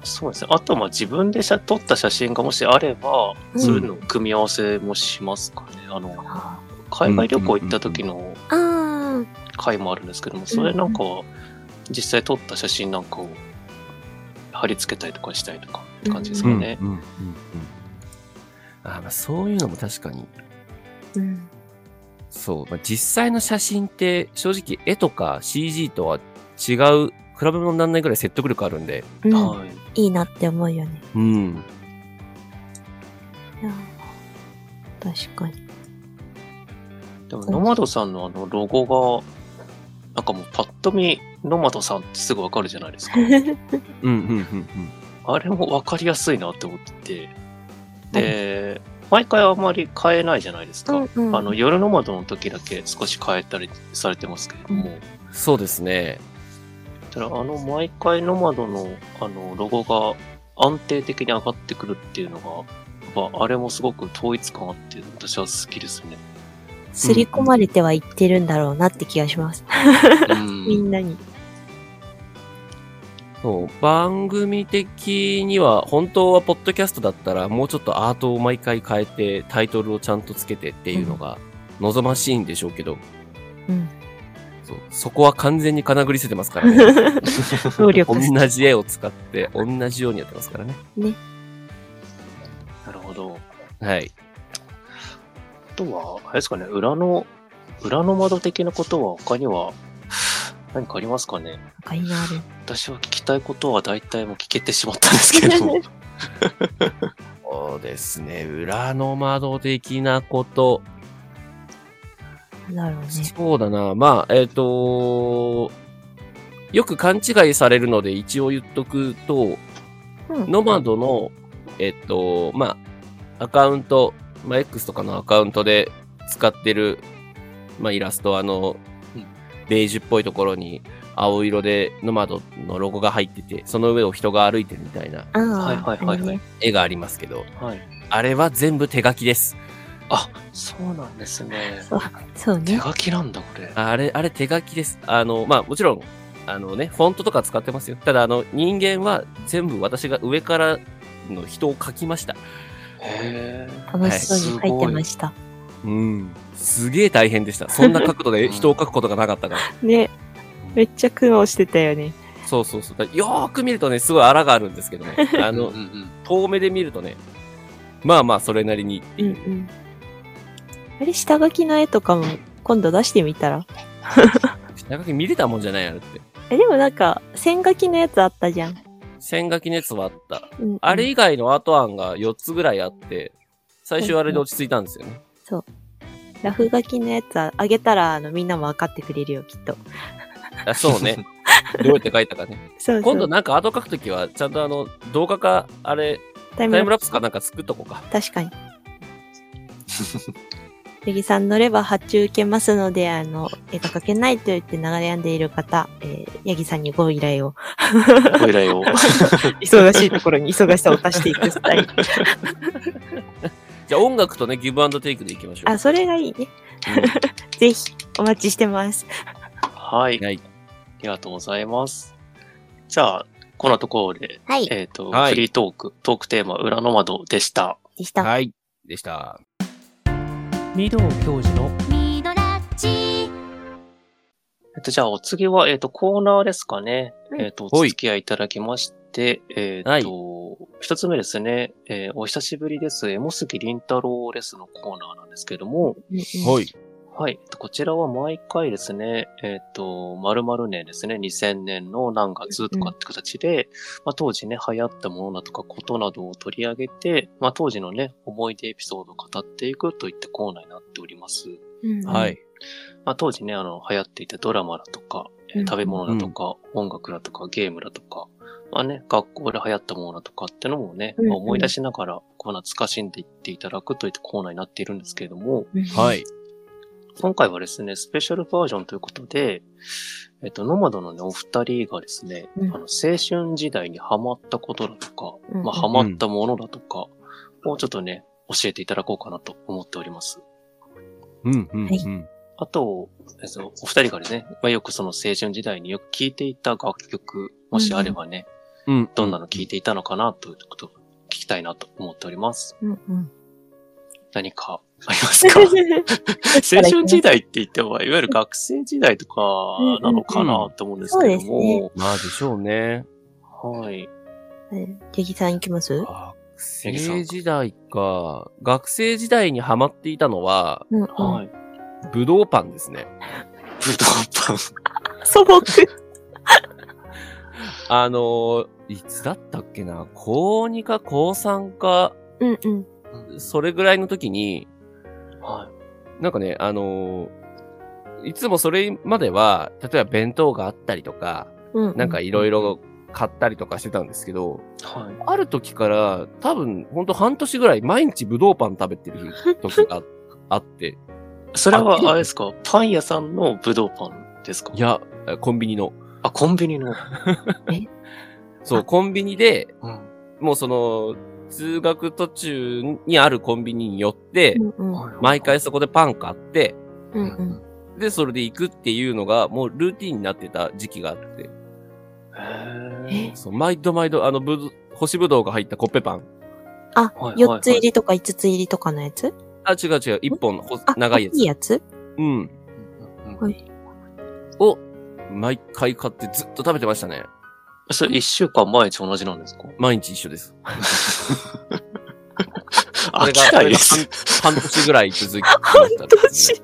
そうですね。あとはまあ自分で写撮った写真がもしあれば、うんそういうのを組み合わせもしますかね。あの、あ海外旅行行った時のあー。回もあるんですけども、それなんかは実際撮った写真なんかを貼り付けたりとかしたりとかって感じですかね。うんうんうんうんあまあそういうのも確かに、うん。そう、まあ、実際の写真って正直絵とか CG とは違う、比べ物にならないぐらい説得力あるんで、うん。はい。いいなって思うよね。うん。いや確かに。でも、ノマドさんのあのロゴが、なんかもうパッと見、ノマドさんってすぐわかるじゃないですか。うん、うん、うん、うん。あれもわかりやすいなって思ってて。で、毎回あんまり変えないじゃないですか。うんうんあの、夜ノマドの時だけ少し変えたりされてますけれども。そうですね。ただあの、毎回ノマドの、あの、ロゴが安定的に上がってくるっていうのが、やっぱあれもすごく統一感あって、私は好きですね。刷り込まれてはいってるんだろうなって気がします。うん みんなに。そう、番組的には、本当はポッドキャストだったら、もうちょっとアートを毎回変えて、タイトルをちゃんとつけてっていうのが望ましいんでしょうけど、うん。そうそこは完全に金繰り捨ててますからね。同じ絵を使って、同じようにやってますからね。なるほど。はい。あとは、あれですかね、裏の、裏の窓的なことは他には何かありますかね？私は聞きたいことは大体もう聞けてしまったんですけれども。そうですね。裏の窓的なこと。なんだろうね。そうだな。まあ、えっ、とよく勘違いされるので一応言っとくと、うんノマドの、えっと、まあ、アカウント、まあ、X とかのアカウントで使ってる、まあ、イラスト、あのうん、ベージュっぽいところに青色でノマドのロゴが入ってて、その上を人が歩いてるみたいなはいはいはいはい絵がありますけど、はい。あれは全部手書きです。あ、そうなんですね。そうそう手ね。書きなんだ、これ。あれ、あれ手書きです。あの、まあ、もちろん、あのね、フォントとか使ってますよ。ただ、あの、人間は全部私が上からの人を描きました。へ楽しそうに書いてました。うん。すげえ大変でした。そんな角度で人を描くことがなかったから。ね。めっちゃ苦労してたよね。そうそうそう。だよーく見るとね、すごい荒があるんですけどね。あうんのう、ん遠目で見るとね、まあまあ、それなりにってうんう。いうんあれ、下書きの絵とかも今度出してみたら？下書き見れたもんじゃないあれって。え、でもなんか、線書きのやつあったじゃん。線書きのやつはあった。うんうんあれ以外のアート案が4つぐらいあって、最初あれで落ち着いたんですよね。ラフ書きのやつああげたら、あの、みんなも分かってくれるよ、きっと。あそうね。どうやって書いたかね。そうそう。今度なんかアート書くときは、ちゃんとあの、動画か、あれ、タイムラププスかなんか作っとこうか。確かに。ヤギさん乗れば発注受けますので、あの、絵が描けないと言って悩んでいる方、えー、ヤギさんにご依頼を。ご依頼を。忙しいところに忙しさを足していくスタイル。じゃあ音楽とね、ギブアンドテイクでいきましょう。あ、それがいいね。ぜひ、お待ちしてます。はい。はい。ありがとうございます。じゃあ、こんなところで、はい。えっ、と、はいフリートーク、トークテーマ、裏の窓でした。でした。はい。でした。御堂教授のミドラッチえっと、じゃあ、お次は、えっ、と、コーナーですかね。うんえっ、と、お付き合いいただきまして、えっ、と、はい。一つ目ですね、えーお久しぶりです。エモスギリンタロウレスのコーナーなんですけれども、はい。はい。えっとこちらは毎回ですね、えっ、と、〇〇年ですね、2000年の何月とかって形で、まあ、当時ね、流行ったものだとかことなどを取り上げて、まあ、当時のね、思い出エピソードを語っていくといったコーナーになっております。うんはい。。まあ、当時ね、あの、流行っていたドラマだとか、えーうん食べ物だとか、音楽だとか、ゲームだとか、まあね、学校で流行ったものだとかってのもね、うんうんまあ思い出しながら、こう懐かしんでいっていただくといったコーナーになっているんですけれども、はい。今回はですね、スペシャルバージョンということで、えっと、ノマドのね、お二人がですね、うんあの、青春時代にハマったことだとか、うんまあ、ハマったものだとか、をちょっとね、教えていただこうかなと思っております。うん、うん、はいうん。あと、えっと、お二人がですね、まあ、よくその青春時代によく聴いていた楽曲、もしあればね、うん。どんなの聴いていたのかなということを聞きたいなと思っております。うんうん。何かありますか？青春時代って言っても、いわゆる学生時代とかなのかなと思うんですけれども、まあでしょうね。はい。ヤギさん行きます？学生時代か。学生時代にハマっていたのは、うんうん。はい。ブドウパンですね。ブドウパン。素朴。あのーいつだったっけな？高2か高3か、うんうん。それぐらいの時に、はなんかね、あのーいつもそれまでは、例えば弁当があったりとか、うん。なんかいろいろ買ったりとかしてたんですけど、い。はい。ある時から、多分、ほんと半年ぐらい毎日ブドウパン食べてる時が あって、それは、あれですか？パン屋さんのブドウパンですか？いや、コンビニの。あ、コンビニの。そう、コンビニで、うん。もうその、通学途中にあるコンビニに寄って、うんうん。はい毎回そこでパン買って、うんうん。で、それで行くっていうのが、もうルーティンになってた時期があって、へそう、毎度毎度、あの、ぶど、干しぶどうが入ったコッペパン。あはい、4つ入りとか5つ入りとかのやつ？あ、違う違う、一本の長いやついい。やつ？うん。ーはい。を、毎回買ってずっと食べてましたね。それ一週間毎日同じなんですか？毎日一緒です。あ、こきたいで半す。半年ぐらい続いてました、ね。年？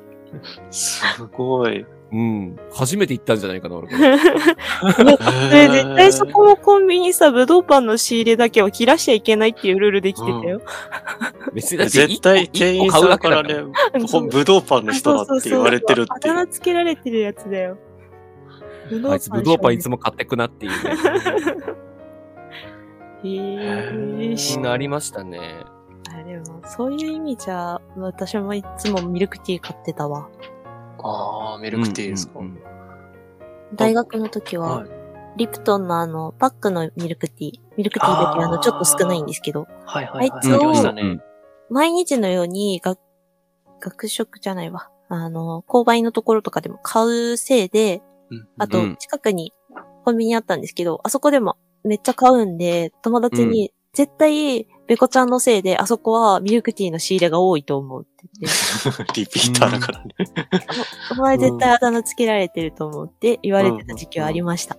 すごい。うん。初めて行ったんじゃないかな、俺これ。ね、絶対そこのコンビニさ、ブドウパンの仕入れだけは切らしちゃいけないっていうルールできてたよ。別にだって絶対店員さんからね、ほんそうブドウパンの人だって言われてるっていう。あだ名つけられてるやつだよ。ブあいつブドウパンいつも。も買ってくなっていうね。へーしうんありましたね。あでも、そういう意味じゃ、私もいつもミルクティー買ってたわ。ああ、ミルクティーですか。うんうん大学の時は、はい。リプトンのあの、パックのミルクティー。ミルクティーだけあの、ちょっと少ないんですけど、はいはいはい。あいつをねうん。毎日のように、学、学食じゃないわ。あの、購買のところとかでも買うせいで、うんあとうん、近くにコンビニあったんですけど、あそこでもめっちゃ買うんで、友達に、絶対、ベコちゃんのせいで、あそこはミルクティーの仕入れが多いと思うって言って、リピーターだからね。お前絶対あだ名つけられてると思うって言われてた時期はありました。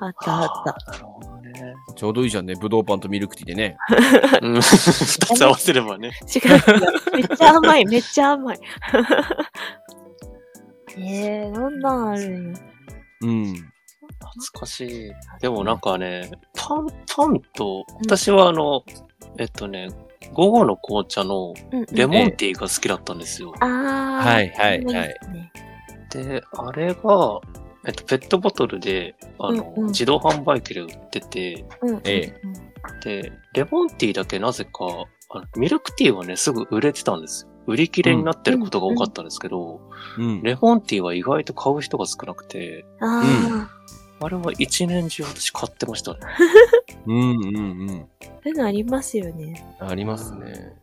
あったあった。なるほどね。ちょうどいいじゃんね。ブドウパンとミルクティーでね。うん。二つ合わせればね。違う違う。めっちゃ甘い、めっちゃ甘い。えー、どんなんあるんよ。うん。懐かしい。でもなんかね、パン、パンと、私はあの、えっとね、午後の紅茶のうんうんレモンティーが好きだったんですよ。あー。はいはいはいであれが、えっと、ペットボトルで、あの、うんうん自動販売機で売ってて、うんうんえで、レモンティーだけなぜか、ミルクティーはね、すぐ売れてたんですよ。売り切れになってることが多かったんですけど、うん。レモンティーは意外と買う人が少なくて、あー、あれは一年中私買ってましたね。うんうんうん。そういうのありますよね。ありますね。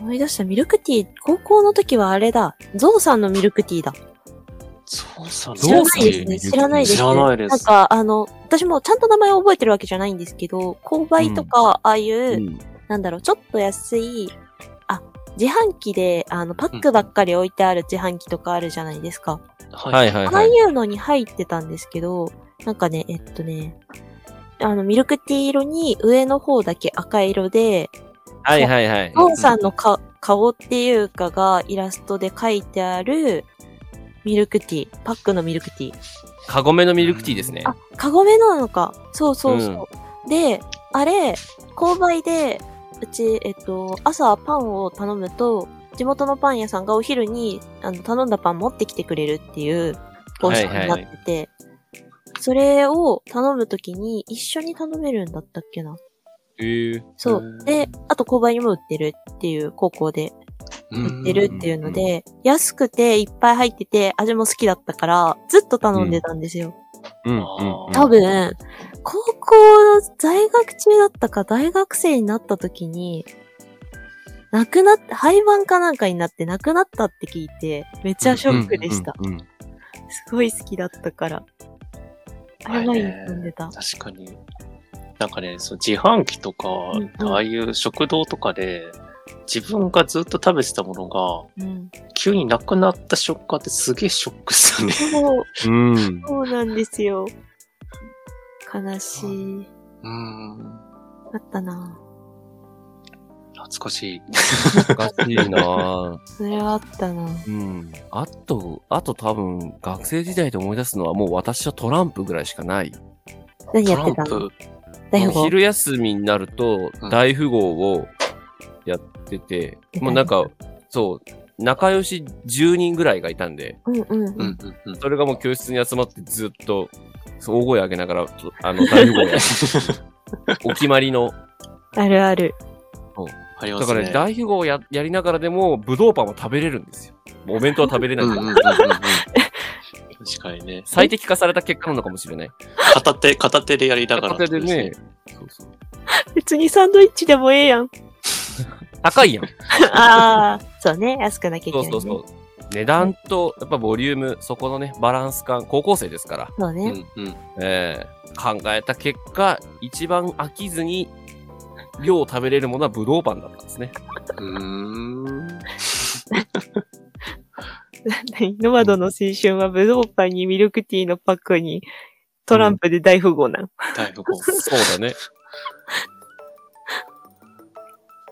思い出した、ミルクティー、高校の時はあれだ。ゾウさんのミルクティーだ。そうさん知らないですね。知らないです。知らないですなんか、あの、私もちゃんと名前を覚えてるわけじゃないんですけど、購買とか、ああいう、うん。なんだろう、ちょっと安い、あ、自販機で、あの、パックばっかり置いてある自販機とかあるじゃないですか。ははいはいああはいい。うのに入ってたんですけど、なんかね、えっとね、あの、ミルクティー色に上の方だけ赤色で、はいはいはい。ゾウさんのか顔っていうかがイラストで書いてあるミルクティー、パックのミルクティー。カゴメのミルクティーですね。あ、カゴメなのか。そうそうそう。で、あれ、購買で、うち、えっと、朝パンを頼むと、地元のパン屋さんがお昼にあの頼んだパン持ってきてくれるっていう方式になってて、それを頼むときに一緒に頼めるんだったっけな。へえ。そうで、あと購買にも売ってるっていう高校で売ってるっていうので、安くていっぱい入ってて味も好きだったから、ずっと頼んでたんですよ。うんうんうん。多分、高校の在学中だったか大学生になった時に、亡くなって、廃盤かなんかになって亡くなったって聞いて、めっちゃショックでした。うんうんうん。すごい好きだったから。あれ毎日飲んでた。確かに。なんかね、そう自販機とか、んうんああいう食堂とかで、自分がずっと食べてたものが、うん。急になくなった食感ってすげえショックっすよね。そう、うん。そうなんですよ。悲しい。うん。あったな懐かしい。おかしいなぁ。それはあったなうん。あと、あと多分、学生時代で思い出すのはもう私はトランプぐらいしかない。何やトランってたの？プ？大富豪昼休みになるとうん、大富豪をやってて、もうなんか、そう、仲良し10人ぐらいがいたんで、うんうんうん。うんうんうん。それがもう教室に集まってずっと、大声上げながら、とあの、大富豪やお決まりの。あるある。ありますね。だからね、大富豪ややりながらでも、武道パンは食べれるんですよ。お弁当は食べれないうんからうんうんうんうん。確かにね。最適化された結果なのかもしれない。片手、片手でやりながら。片手でね、そうそう別にサンドイッチでもええやん。高いやん。ああ、そうね。安くなきゃいけない、ね。そうそうそう。値段と、やっぱボリューム、そこのね、バランス感、高校生ですから、そうね。うんうん。えー考えた結果、一番飽きずに、量を食べれるものはブドウパンだったんですね。うーん。ノマドの青春はブドウパンにミルクティーのパックにトランプで大富豪なん。大富豪。そうだね。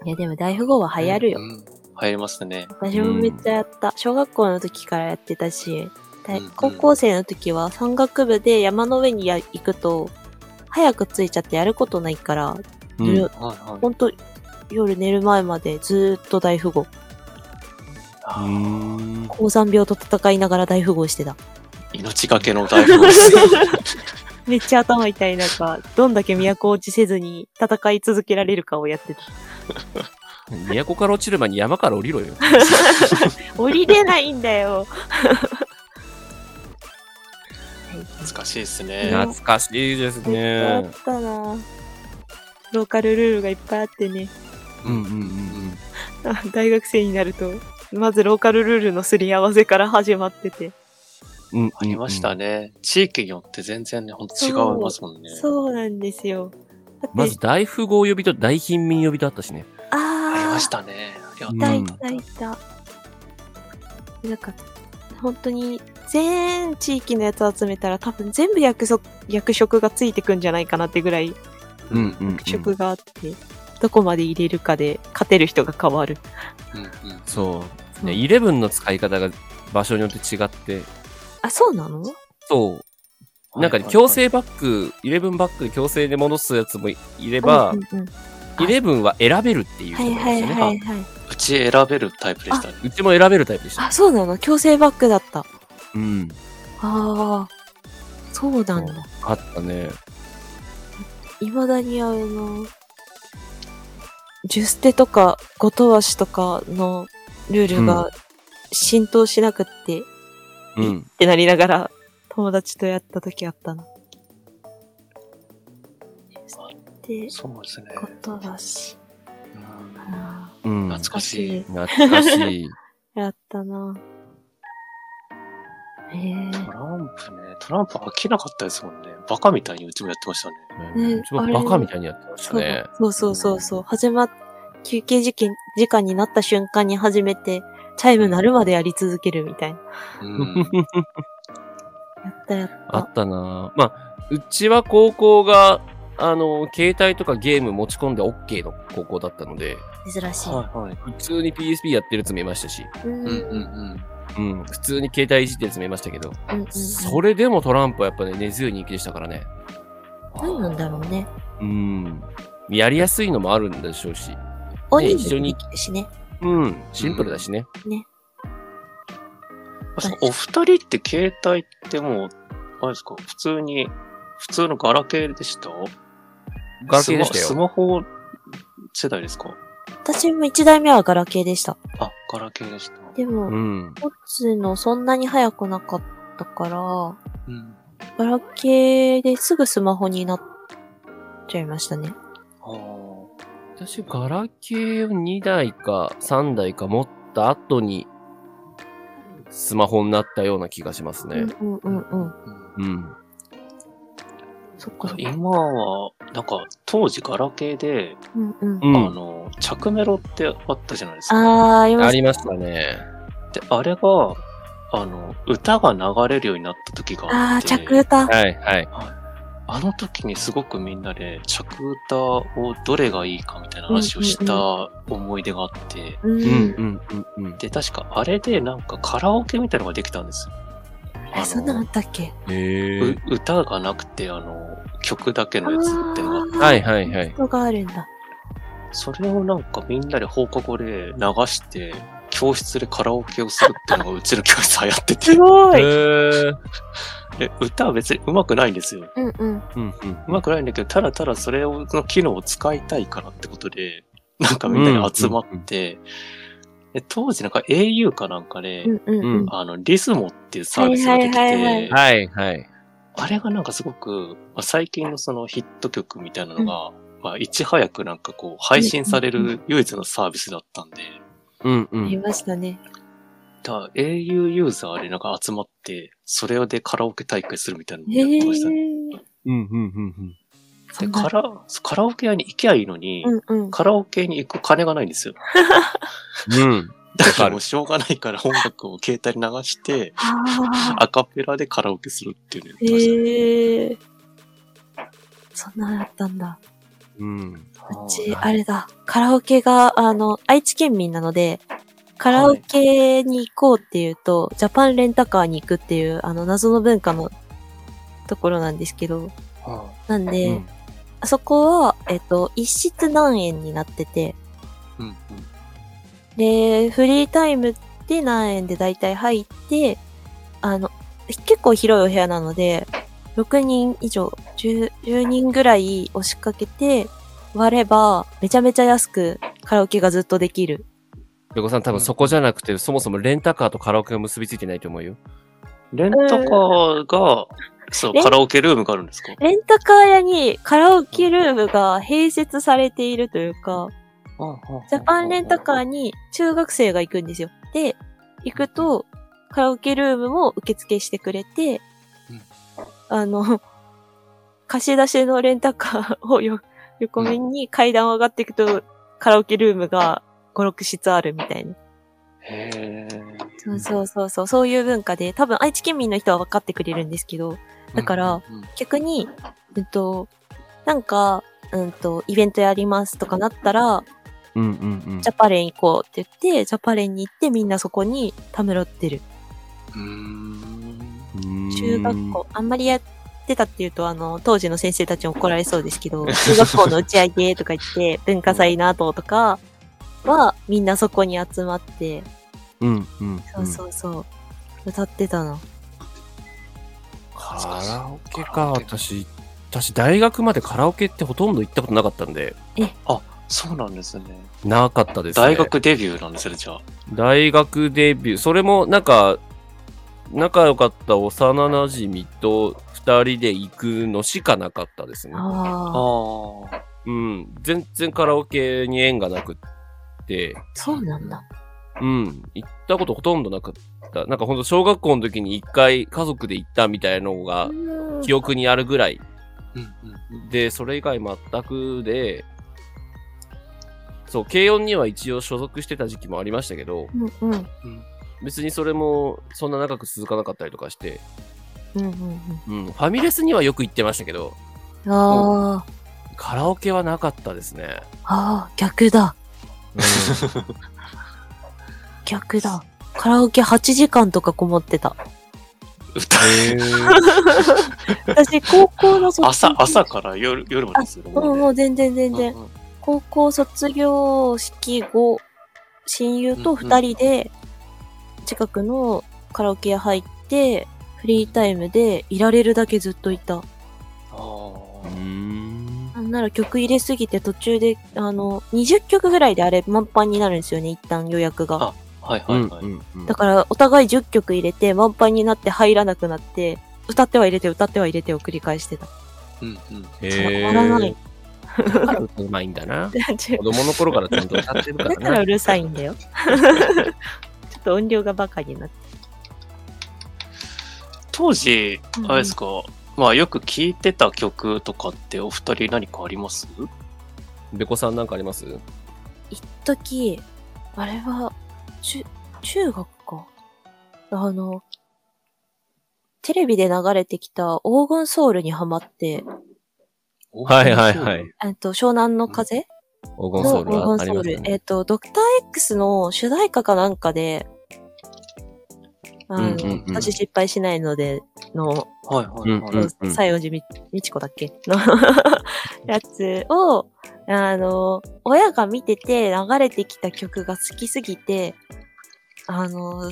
いやでも大富豪は流行るよ。うん。流行りますね。私もめっちゃやった。小学校の時からやってたし、高校生の時は山岳部で山の上にや行くと、早く着いちゃってやることないから、うん夜はいはい。ほんと夜寝る前までずーっと大富豪。高山病と戦いながら大富豪してた。命がけの大富豪です。めっちゃ頭痛い中、どんだけ都落ちせずに戦い続けられるかをやってた。都から落ちる前に山から降りろよ。降りれないんだよ。懐かしいですね。懐かしいですめっちゃあっね。たなローカルルールがいっぱいあってね。うんうんうんあ 大学生になると、まずローカルルールのすり合わせから始まってて。うん。ありましたね。地域によって全然ね、ほんと違いますもんね。そうなんですよ。まず大富豪呼びと大貧民呼びとあったしね。ましたね。いたうんいたいた。なんか、本当に、全地域のやつ集めたら多分全部役職役職がついてくんじゃないかなってぐらいうんうん、うん。役職があって、どこまで入れるかで勝てる人が変わる。うんうん。そう。ね、イレブンの使い方が場所によって違って、あ、そうなの？そう。なんかね、強制バック、イレブンバックで強制で戻すやつもいればうん、うんうんイレブンは選べるっていう人はいもいるんですよね。はいはいはい。うち選べるタイプでしたね。うちも選べるタイプでした。あ、そうなの？強制バックだった。うん。ああ、そうなんだ。あったね。いまだにあの、ジュステとかゴトワシとかのルールが浸透しなくって、っうん。てなりながら友達とやった時あったな。ュステ、そうですね。ゴトワシ。うん。懐かしい。懐かしい。ーやったな。へえトランプね。トランプ飽きなかったですもんね。バカみたいにうちもやってましたね。ねうちもバカみたいにやってましたね。そうそうそうそう。始まっ、休憩時間時間になった瞬間に始めて、チャイム鳴るまでやり続けるみたいな。うん。やったやった。あったなぁまあ、うちは高校が、あの、携帯とかゲーム持ち込んで OK の高校だったので、珍しい。はいはい。普通に PSP やってるやつ見ましたし、うんうんうんうん、普通に携帯いじってるやつ見ましたけど、うんうんそれでもトランプはやっぱね、根強い人気でしたからね。何なんだろうね。うん。やりやすいのもあるんでしょうし、大人数一緒にできるしね。うん、シンプルだしね。お二人って携帯ってもう、あれですか？普通に、普通のガラケーでした？ガラケーでしたスマスよ。マホ世代ですか？私も一代目はガラケーでした。あ、ガラケーでした。でも、うん。持つのそんなに早くなかったから、うん。ガラケーですぐスマホになっちゃいましたね。あー私、ガラケーを2台か3台か持った後に、スマホになったような気がしますね。うんうんうんうん。うんうん。そっかそっか。今は、なんか、当時ガラケーで、うんうん。うん。あの、着メロってあったじゃないですか。あー、ありましありましたね。で、あれが、あの、歌が流れるようになった時がた。あって。着歌。はい、はい。あの時にすごくみんなで着歌をどれがいいかみたいな話をした思い出があって、うん。うん、うん。で、確かあれでなんかカラオケみたいなのができたんですよ。え、そんなのあったっけ？歌がなくて、あの、曲だけのやつっていうのがあって、はい、はい、はい。人があるんだ。それをなんかみんなで放課後で流して、教室でカラオケをするっていうのがうちの教室流行っててす、ごへい。ー。で歌は別に上手くないんですよ。うんうん。うん、うん。上手くないんだけど、ただただそれを、その機能を使いたいからってことで、なんかみんなで集まって、で当時なんか au かなんかで、うんうんうん。あの、リズモっていうサービスが出てて、はいはいはいはい、はい。あれがなんかすごく、まあ、最近のそのヒット曲みたいなのが、まあ、いち早くなんかこう、配信される唯一のサービスだったんで、うん、うありん。ましたね。だから au ユーザーでなんか集まって、それでカラオケ大会するみたいなのへやってましたね。ー。うん、うん、うん。で、そんなカラ、カラオケ屋に行きゃいいのに、うんうん。カラオケに行く金がないんですよ。うん。だからもうしょうがないから音楽を携帯に流して、あアカペラでカラオケするっていうのやっー。てましたね。へえ。そんなのあったんだ。うん。うち、あれだ。カラオケが、あの、愛知県民なので、カラオケに行こうっていうと、ジャパンレンタカーに行くっていう、あの、謎の文化のところなんですけど、はなんで、うんあそこは、えっと、一室何円になってて、いうんうんで、フリータイムで何円で大体入って、あの、結構広いお部屋なので、6人以上、10, 10人ぐらい押しかけて割れば、めちゃめちゃ安くカラオケがずっとできる。ペコさん多分そこじゃなくて、そもそもレンタカーとカラオケが結びついてないと思うよ。レンタカーが、そう、カラオケルームがあるんですか？レンタカー屋にカラオケルームが併設されているというか、ジャパンレンタカーに中学生が行くんですよ。で、行くと、カラオケルームも受付してくれて、うんあの、貸し出しのレンタカーをよ横面に階段を上がっていくと、カラオケルームが5、6室あるみたいな。へえ。そうそうそうそう、そういう文化で、多分愛知県民の人は分かってくれるんですけど、だからうんうん逆に、えっと、なんか、うんと、イベントやりますとかなったら、うんうんうん。ジャパレン行こうって言って、ジャパレンに行ってみんなそこにたむろってる。中学校、あんまりやってたっていうと、あの、当時の先生たちに怒られそうですけど、中学校の打ち上げとか言って、文化祭の後とかは、みんなそこに集まって、うんうんそうそうそう、歌ってたな。カラオケか。私私大学までカラオケってほとんど行ったことなかったんでそうなんですね。なかったですね大学デビューなんですね、じゃあ。大学デビューそれもなんか仲良かった幼馴染と二人で行くのしかなかったですねああ。うん全然カラオケに縁がなくってそうなんだ。うん行ったことほとんどなかったなんかほんと小学校の時に一回家族で行ったみたいなのがうん記憶にあるぐらいうんうんうん。で、それ以外全くで、そう、軽音には一応所属してた時期もありましたけど、うんうん。別にそれもそんな長く続かなかったりとかして、うんうんうん、ファミレスにはよく行ってましたけど、うん。あカラオケはなかったですね。あ、ああ、逆だ。逆だ。カラオケ8時間とかこもってた。歌へ 私、高校の卒朝、朝から夜、夜までですよ、うん、も。う全然全然。うんうん高校卒業式後、親友と二人で、近くのカラオケ屋入って、フリータイムでいられるだけずっといた。あうーん。なんなら曲入れすぎて途中で、あの、20曲ぐらいであれ満帆になるんですよね、一旦予約が。はいうんはいはい。うんだから、お互い10曲入れて、満帆になって入らなくなって、歌っては入れて、歌っては入れてを繰り返してた。うんうん。へ止まらない。歌うまいんだな。子供の頃からちゃんと歌ってるかだらな。からうるさいんだよ。ちょっと音量がバカになって。当時う、んあれですか、まあよく聴いてた曲とかってお二人何かあります？べこさんなんかあります？一時、あれは、中、中学か。あの、テレビで流れてきた黄金ソウルにハマって、はいはいはい。えっと、湘南の風？黄金ソウル黄金ソウル。ありますね。えっと、ドクター X の主題歌かなんかで、あの、うんうんうん私失敗しないので、の、はいはいうんはい。西園寺みみちこだっけ？の やつを、あの、親が見てて流れてきた曲が好きすぎて、あの、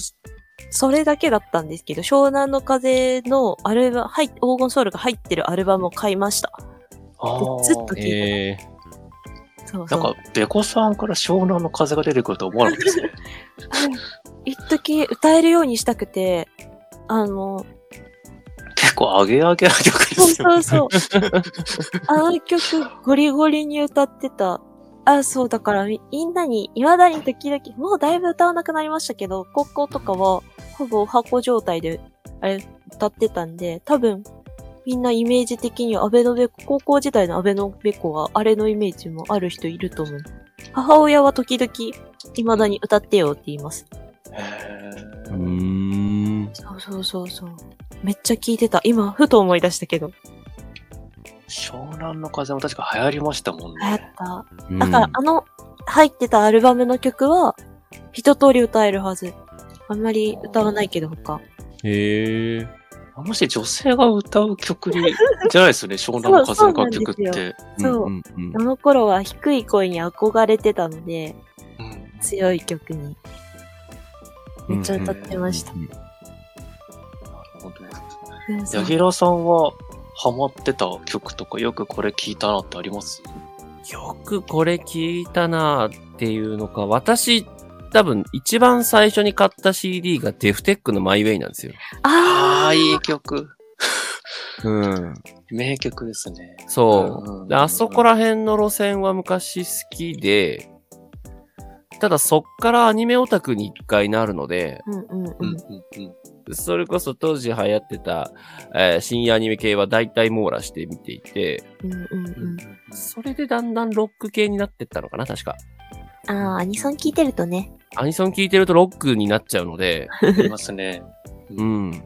それだけだったんですけど、湘南の風のアルバム、はい、黄金ソウルが入ってるアルバムを買いました。ずっと聴いてえた。そうそう。なんか、ベコさんから湘南の風が出てくると思わなかったですね。一時歌えるようにしたくて、あの、結構アゲアゲな曲でそうすよそね。うそう。あの曲、ゴリゴリに歌ってた。あ、そう、だからみ、みんなに、未だに時々、もうだいぶ歌わなくなりましたけど、高校とかは、ほぼ箱状態で、あれ、歌ってたんで、多分、みんなイメージ的には、アベノベコ、高校時代のアベノベコは、あれのイメージもある人いると思う。母親は時々、未だに歌ってよって言います。へー。うーん。そうそうそうそう。めっちゃ聞いてた。今、ふと思い出したけど。ー湘南の風も確か流行りましたもん流行っね。た。うんだから、あの、入ってたアルバムの曲は、一通り歌えるはず。あんまり歌わないけど、他。へえ。もし女性が歌う曲に、じゃないですよね、湘南の風の楽曲って。そうあの頃は低い声に憧れてたので、うん。強い曲に。めっちゃ歌ってました。うんうんなるほど柳楽さんはハマってた曲とかよくこれ聞いたなってあります？よくこれ聞いたなっていうのか、私、多分一番最初に買った CD がデフテックのマイウェイなんですよ。ああ、あいい曲。うん。名曲ですね。そう。であそこら辺の路線は昔好きで、ただそっからアニメオタクに一回なるので、うんうんうんう。うんんうん。それこそ当時流行ってた、えー深夜アニメ系は大体網羅して見ていて、うんうんうん。それでだんだんロック系になってったのかな、確か。ああ、アニソン聞いてるとね。アニソン聞いてるとロックになっちゃうので、ありますね。うん。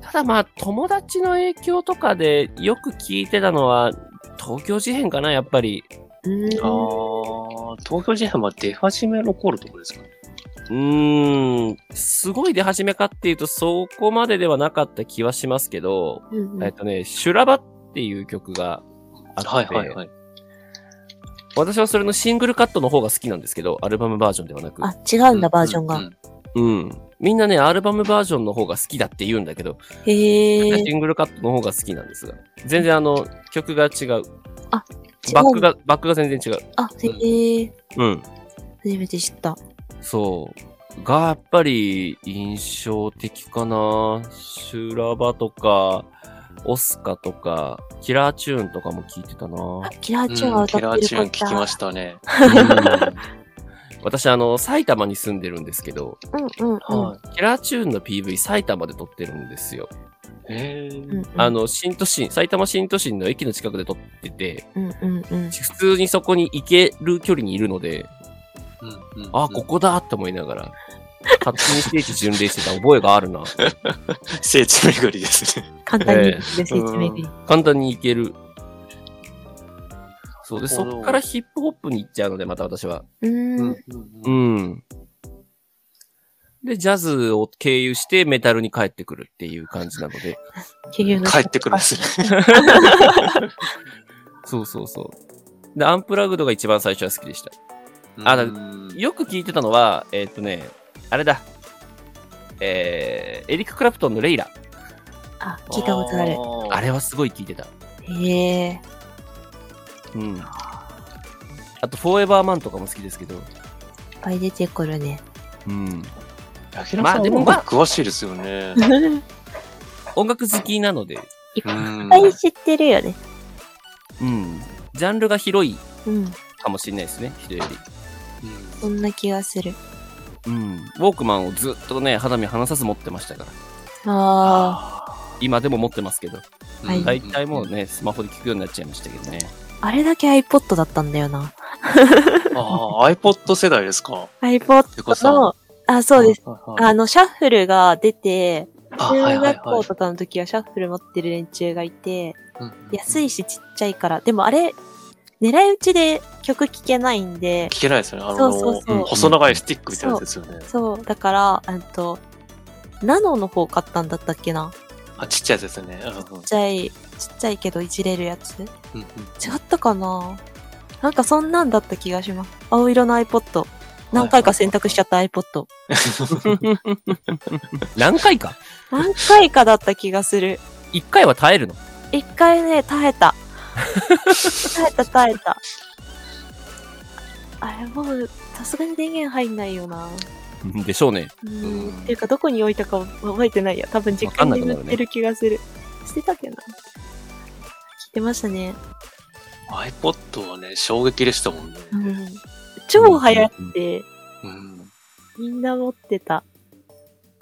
ただまあ、友達の影響とかでよく聞いてたのは、東京事変かな、やっぱり。うーん。ああ、東京事変は出始めの頃とかですかね。うーん、すごい出始めかっていうと、そこまでではなかった気はしますけど、うんうんえっとね、修羅場っていう曲があって、はいはいはい。私はそれのシングルカットの方が好きなんですけど、アルバムバージョンではなく。あ、違うんだ、バージョンが。うんうん。みんなね、アルバムバージョンの方が好きだって言うんだけど、へえ。シングルカットの方が好きなんですが、全然あの、曲が違う。あ、バックが、バックが全然違う。あ、へえ。うん。初めて知った。そう。が、やっぱり印象的かな。修羅場とか、オスカとか、キラーチューンとかも聞いてたな。あ、キラーチューンはうんキ歌ってるラーチューン聞きまししたね。うん私、あの、埼玉に住んでるんですけど、た。うんうんうん。はキラーチューンの PV 埼玉で撮ってるんですよ。あ、の、新都心、埼玉新都心の駅の近くで撮ってて、うんうんうん。普通にそこに行ける距離にいるので、うんうんあ、ここだって思いながら、勝手に聖地巡礼してた覚えがあるな。聖地巡りですね。簡単にええで聖地巡り。簡単に行ける。そうで、そなるほどっからヒップホップに行っちゃうので、また私は。うーん。う。ん。で、ジャズを経由してメタルに帰ってくるっていう感じなので。経由の帰ってくるんですね。そうそうそう。で、アンプラグドが一番最初は好きでした。あよく聞いてたのは、えーっとね、あれだ。えー、エリック・クラプトンのレイラ。あ、聞いたことある。あれはすごい聞いてた。へえ。うん。あと、フォーエバーマンとかも好きですけど。いっぱい出てくるね。うん。ヤキラまさん音あでもまあ楽詳しいですよね。音楽好きなので、いっうんぱい知ってるよね。うん。ジャンルが広いうん。かもしれないですね、人より。そんな気がする。うん。ウォークマンをずっとね、肌身離さず持ってましたから。あ今でも持ってますけど。はい大体もうね、スマホで聞くようになっちゃいましたけどね。あ。あれだけ iPod だったんだよな。ああ、iPod 世代ですか？iPod の、あ、そうです。はいはいはい。あの、シャッフルが出て、あはいはい中学はい校とかの時はシャッフル持ってる連中がいて、うん安いしちっちゃいから。でもあれ、狙い撃ちで曲聴けないんで、聞けないですよね。あの、そうそうそううん細長いスティックみたいなやつですよね。そう、だから、あと、ナノの方買ったんだったっけなあ、ちっちゃいやつですよね。ちっちゃい、ちっちゃいけどいじれるやつ違うんうんったかななんかそんなんだった気がします。青色の iPod。何回か選択しちゃった iPod。何回か？何回かだった気がする。一回は耐えるの？一回ね、耐えた。耐えた耐えた。あれもう、さすがに電源入んないよな。でしょうね。ううんん。っていうか、どこに置いたか覚えてないや。多分実家に眠ってる気がする。捨てたっけな。聞いてましたね。iPod はね、衝撃でしたもんね。うん。超流行って、うん。みんな持ってた。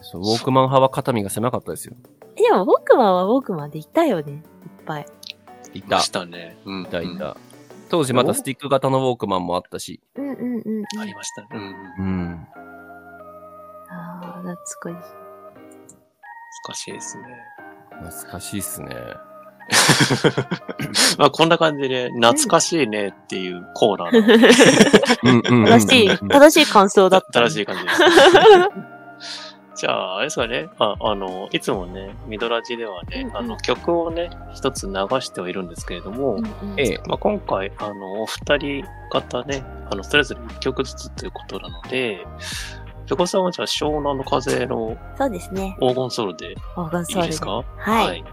そうウォークマン派は肩身が狭かったですよ。でも、ウォークマンはウォークマンでいたよね。いっぱい。いた。ましいたね。うん。たいた。当時またスティック型のウォークマンもあったし。うんうんうんうん。ありましたね。うん。うん。ああ、懐かしい。難しいですね。懐かしいっすね。まあ、こんな感じで、懐かしいねっていうコーナーなのでうんうんうんうん正しい、正しい感想だった。正しい感じです。じゃあ、あれですかね。ああの、いつもね、ミドラジではね、うんうんあの、曲をね、一つ流してはいるんですけれども、うんうんええ。まあ、今回、あの、お二人方ね、あの、それぞれ一曲ずつということなので、ペコさんはじゃあ、湘南の風のそうですね。黄金ソロでいオーガンソウルいですか？はい。い。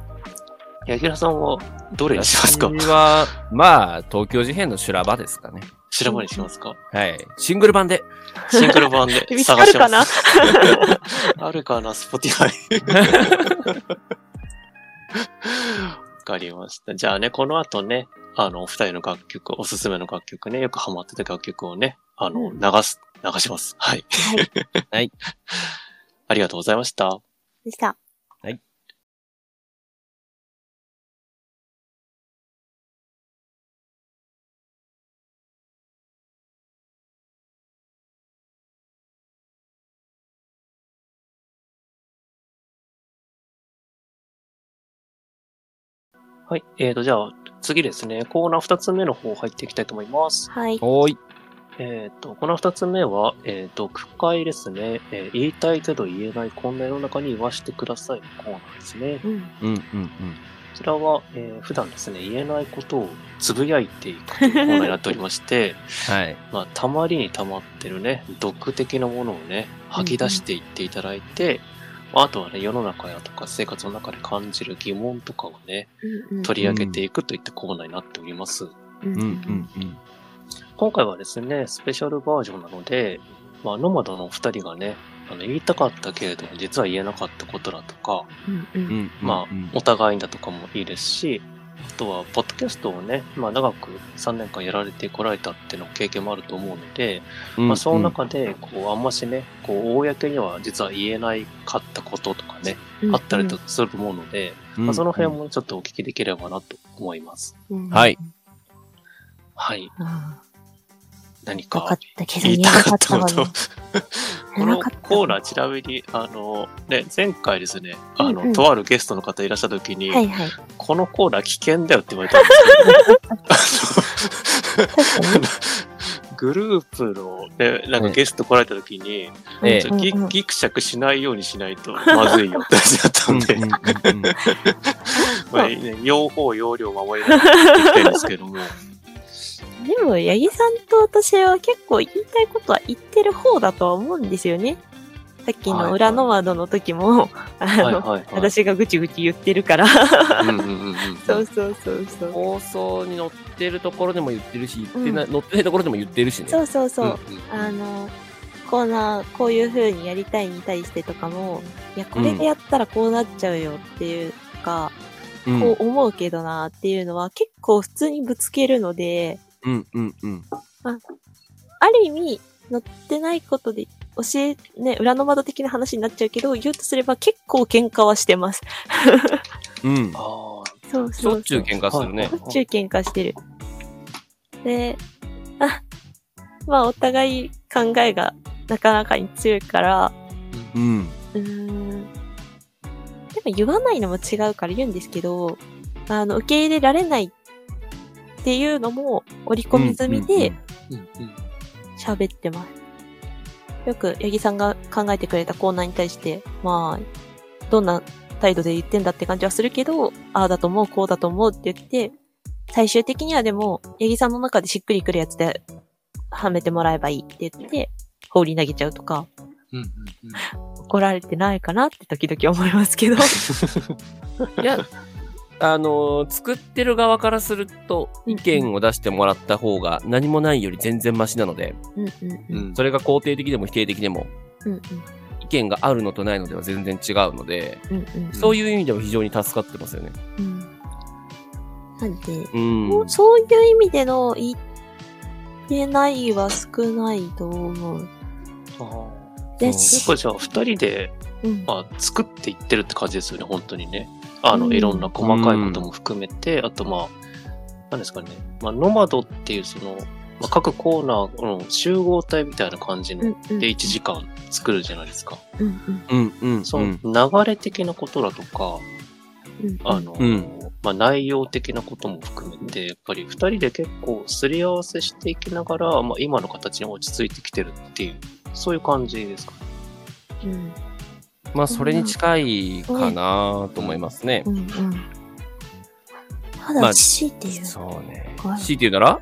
柳楽さんはどれにしますか？私は、まあ、東京事変の修羅場ですかね。白場にしますか？はい。シングル版で。シングル版で見つか探しまるかな？す。あるかな、スポティファイ。わかりました。じゃあね、この後ね、あの、お二人の楽曲、おすすめの楽曲ね、よくハマってた楽曲をね、あの、うん流す、流します。はい。はい。はい。ありがとうございました。でした。はい。えーと、じゃあ、次ですね。コーナー二つ目の方入っていきたいと思います。はい。おーい。えっ、と、この二つ目は、えー、読解ですね、えー言いたいけど言えないこんな世の中に言わせてくださいのコーナーですね。うん。うんうんこちらは、えー普段ですね、言えないことをつぶやいていくというコーナーになっておりまして、うん。はい。まあ、たまりに溜まってるね、毒的なものをね、吐き出していっていただいて、まああとはね、世の中やとか生活の中で感じる疑問とかをね、うん取り上げていくといったコーナーになっております。うん。うんうんうん。今回はですね、スペシャルバージョンなので、まあ、ノマドのお二人がね、あの言いたかったけれども、実は言えなかったことだとか、うん。う。うんん。まあうん、お互いだとかもいいですし、あとは、ポッドキャストをね、まあ、長く3年間やられてこられたっていうの経験もあると思うので、まあ、その中で、こう、あんましね、こう、公には実は言えないかったこととかね、あったりとすると思うので、うんまあ、その辺もちょっとお聞きできればなと思います。うん。はい。はい。あ何かかった。けど言いたかった。と。このコーナー、ちなみに、あの、ね、前回ですね、あの、うんうん。とあるゲストの方いらっしゃった時に、はいはい。このコーナー危険だよって言われたんですけど。グループの、ね、なんかゲスト来られた時に、ええ。ちょギうんうんギクシャクしないようにしないと まずいよって話だったんで、まあね、用法、用量を守りながらやっていきたいんですけども、でも、八木さんと私は結構言いたいことは言ってる方だとは思うんですよね。さっきの裏のワードの時も、あの、はいはいはい。私がぐちぐち言ってるから。そうそうそうそう。放送に載ってるところでも言ってるし、言ってない、載ってないところでも言ってるしね。そうそうそう。あの、コーナー、こういう風にやりたいに対してとかも、いや、これでやったらこうなっちゃうよっていうか、うんこう思うけどなっていうのは結構普通にぶつけるので、うんうんうん。ある意味、載ってないことで、教え、ね、裏の窓的な話になっちゃうけど、言うとすれば結構喧嘩はしてます。うん。ああ、そうそうそう。しょっちゅう喧嘩するねし。ょっちゅう喧嘩してる。で、あ、まあお互い考えがなかなかに強いから、うん。うーん。でも言わないのも違うから言うんですけど、あの、受け入れられないっていうのも織り込み済みで喋ってます。よく、八木さんが考えてくれたコーナーに対して、まあ、どんな態度で言ってんだって感じはするけど、ああだと思う、こうだと思うって言って、最終的にはでも、八木さんの中でしっくりくるやつで、はめてもらえばいいって言って、放り投げちゃうとか、怒られてないかなって時々思いますけど。いや、あのー作ってる側からすると、意見を出してもらった方が何もないより全然マシなので、うんうんうん。うんそれが肯定的でも否定的でも、うんうん意見があるのとないのでは全然違うので、うんうん。そういう意味でも非常に助かってますよね。うん。なんで、うん。そういう意味での言ってないは少ないと思う。あですかじゃあ、二人で、うん。まあ、作っていってるって感じですよね、本当にね。あの、うんいろんな細かいことも含めて、あとまあ、何ですかね。まあ、ノマドっていうその、まあ、各コーナーの集合体みたいな感じの、で1時間作るじゃないですか。うんうんうんうん。その流れ的なことだとか。あの、うんまあ、内容的なことも含めて、やっぱり二人で結構すり合わせしていきながら、まあ、今の形に落ち着いてきてるっていう、そういう感じですか。うんまあ、それに近いかなと思いますねう。んうん。たまあだ、強いて言う。そうね。はい強いて言うなら？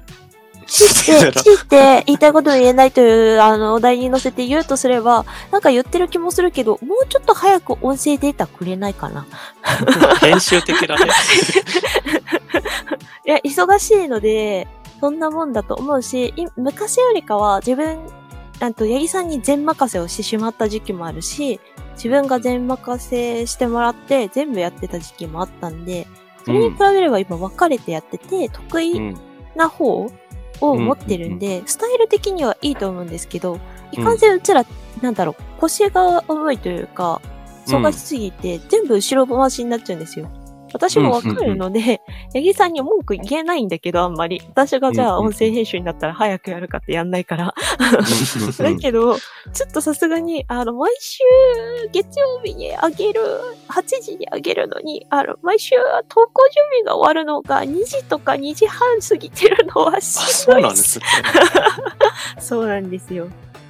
強いて、強いて言いたいことを言えないという、あの、お題に乗せて言うとすれば、なんか言ってる気もするけど、もうちょっと早く音声データくれないかな。編集的なね。いや、忙しいので、そんなもんだと思うし、い昔よりかは自分、あと、八木さんに全任せをしてしまった時期もあるし、自分が全任せしてもらって全部やってた時期もあったんで、それに比べれば今分かれてやってて、得意うん。な方を持ってるんで、スタイル的にはいいと思うんですけど、いかんせんうちら、なんだろう、腰が重いというか、反がしすぎて、全部後ろ回しになっちゃうんですよ。私もわかるので、八木さんに文句言えないんだけど、あんまり。私がじゃあ音声編集になったら早くやるかってやんないから。だけど、ちょっとさすがに、あの、毎週月曜日にあげる、8時にあげるのに、あの、毎週投稿準備が終わるのが2時とか2時半過ぎてるのはあ、しそんどいうなんですね。そうなんですよ。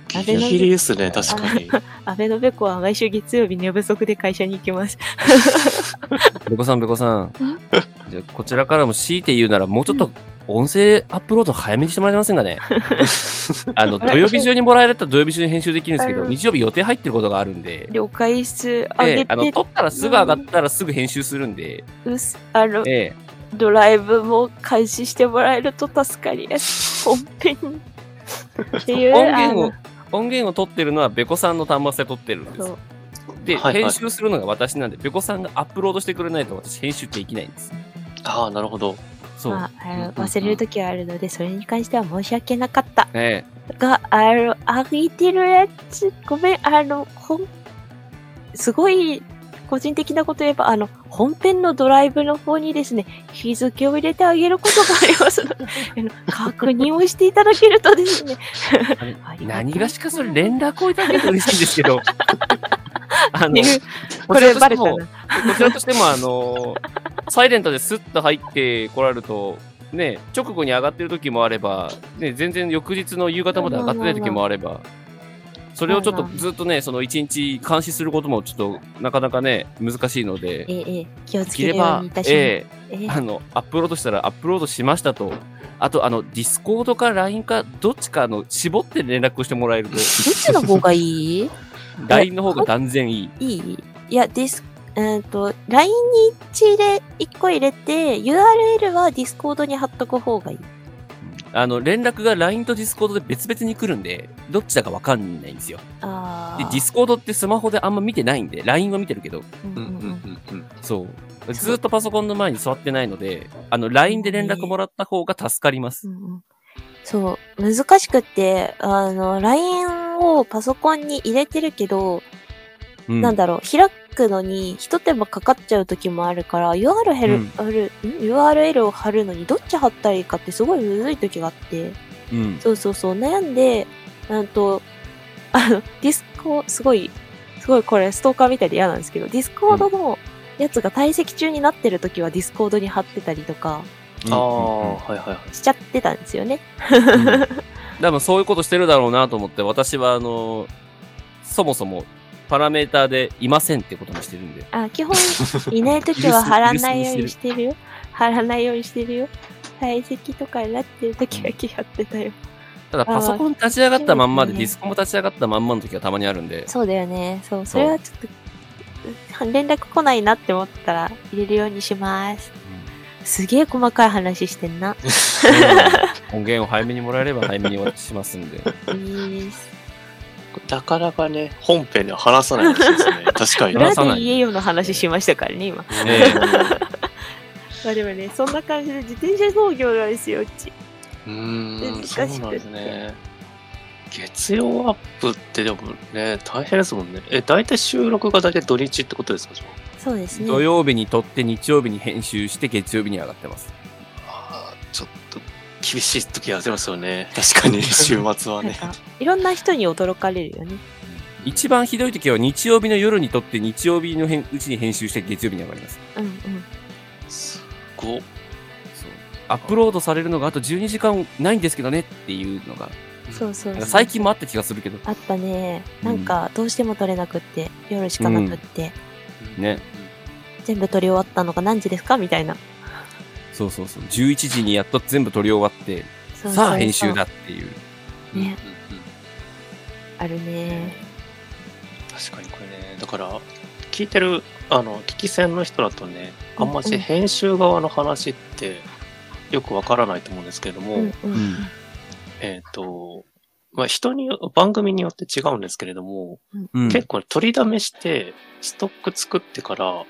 ギリギリですね、確かに。安倍のべこは毎週月曜日寝不足で会社に行きます。べこさん、べこさん。じゃあこちらからも強いて言うなら、もうちょっと音声アップロード早めにしてもらえませんかね？あの、土曜日中にもらえるったら土曜日中に編集できるんですけど、うん日曜日予定入ってることがあるんで、了解室上げええ、あの、て撮ったらすぐ上がったらすぐ編集するんで、うす、あの、ええ、ドライブも開始してもらえると助かります。本編に。っていう、音源をあ、音源を撮ってるのはべこさんの端末で撮ってるんです。で、はいはい編集するのが私なんで、べこさんがアップロードしてくれないと私編集できないんです。ああ、なるほど。そう。まあ、忘れる時はあるので、それに関しては申し訳なかった。えが、あの、上げてるやつ、ごめん、あの、ほん、すごい、個人的なこと言えば、あの、本編のドライブの方にですね、日付を入れてあげることがありますので、確認をしていただけるとですね。何がしかそれ連絡をいただけると嬉しいんですけど。あの、ねこれバレたなこ。ちらとしても、あの、サイレントでスッと入ってこられると、ね、直後に上がってる時もあれば、ね、全然翌日の夕方まで上がってない時もあれば、それをちょっとずっとね、その一日監視することもちょっとなかなかね、難しいので、ええ、ええ、気をつできれば。ええええあの、アップロードしたらアップロードしましたと、あと、あの、ディスコードか LINE か、どっちかあの絞って連絡をしてもらえると、どっちの方がいい？LINE の方が断然いい。いいい？や、ディス、えっ、と、LINE に一で一個入れて、URL は Discord に貼っとく方がいい。あの、連絡が LINE と Discord で別々に来るんで、どっちだかわかんないんですよ。で、Discord ってスマホであんま見てないんで、LINE は見てるけど、うんうんんうんううんうんうん。そう。ずっとパソコンの前に座ってないので、あの、LINE で連絡もらった方が助かりますう。んうんそう、難しくって、あの、LINE をパソコンに入れてるけど、うんなんだろう、開くのに一手間かかっちゃう時もあるから、URL,、うん。あるん？URL を貼るのにどっち貼ったらいいかってすごいむずい時があって、うん。そうそうそう、悩んで、なんと、あの、ディスコ、すごい、すごいこれストーカーみたいで嫌なんですけど、ディスコードのやつが退席中になってる時はディスコードに貼ってたりとかああ、はいはいはい。しちゃってたんですよね。うん。多分そういうことしてるだろうなと思って、私はあの、そもそもパラメーターでいませんってことにしてるんで。あ、基本、いない時は貼らないようにしてるよ。貼らないようにしてるよ。退席とかになってる時は気張ってたよ。ただパソコン立ち上がったまんまで、ディスコも立ち上がったまんまの時がたまにあるんで。そうだよね。そう、それはちょっと、連絡来ないなって思ったら入れるようにします。すげえ細かい話してんな。音源を早めにもらえれば早めにお渡ししますんで。いいです。なかなかね、本編では話さないですね。確かに話さない言えよの話しましたからね、今。え まあでもね、そんな感じで自転車操業なんですよ、うち。うーん、難しくってそうなんですね。月曜アップってでもね、大変ですもんね。え、大体収録が大体土日ってことですかそうですね。土曜日に撮って日曜日に編集して月曜日に上がってます。ああーちょっと厳しい時ありますよね。確かに、週末はね。なんか、いろんな人に驚かれるよね。一番ひどい時は日曜日の夜に撮って日曜日のへんうちに編集して月曜日に上がります。うんうん。すごっ。そうアップロードされるのがあと12時間ないんですけどねっていうのが、そうそう最近もあった気がするけど、あったね。なんか、どうしても撮れなくって、夜しかなくって、ね。全部撮り終わったのが何時ですかみたいな。そうそうそう。11時にやっと全部撮り終わって、そうそうそうさあ編集だ。っていう。ねうんうんうんあるね。確かにこれね、だから、聞いてる、あの、聞き戦の人だとね、あんまし編集側の話ってよくわからないと思うんですけれども、うんうん。うんえっ、と、まあ、人によ、番組によって違うんですけれども、うん。結構取りだめして、ストック作ってから、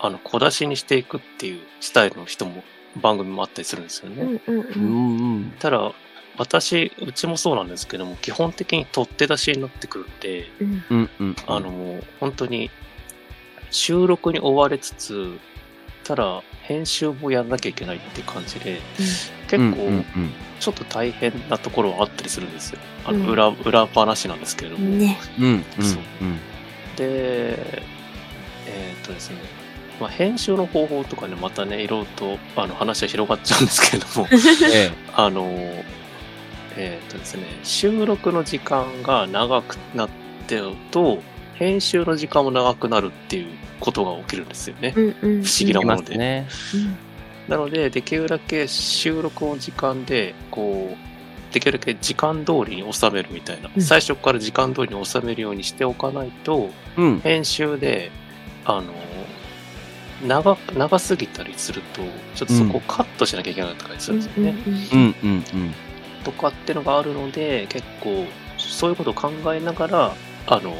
あの、小出しにしていくっていうスタイルの人も、番組もあったりするんですよね。うんうんう。うんんうん。ただ、私、うちもそうなんですけども、基本的に取って出しになってくるんで、うん。うんうん。あの、もう本当に収録に追われつつ、ただ編集もやらなきゃいけないって感じで、結うんうん構ちょっと大変なところはあったりするんですよ。あうんの裏、裏話なんですけれども。ね。うで、えーっとですね、まあ、編集の方法とかね、またね、いろいろとあの話は広がっちゃうんですけれども、えあの、えーっとですね、収録の時間が長くなってると、編集の時間も長くなるっていうことが起きるんですよね。うんうん。不思議なもので。すね。うん。なので、できるだけ収録の時間で、こう、できるだけ時間通りに収めるみたいな、うん最初から時間通りに収めるようにしておかないと、うん。編集で、あの、長く、長すぎたりすると、ちょっとそこをカットしなきゃいけなかったりするんですよね。うんうんうん。とかってのがあるので、結構、そういうことを考えながら、あの、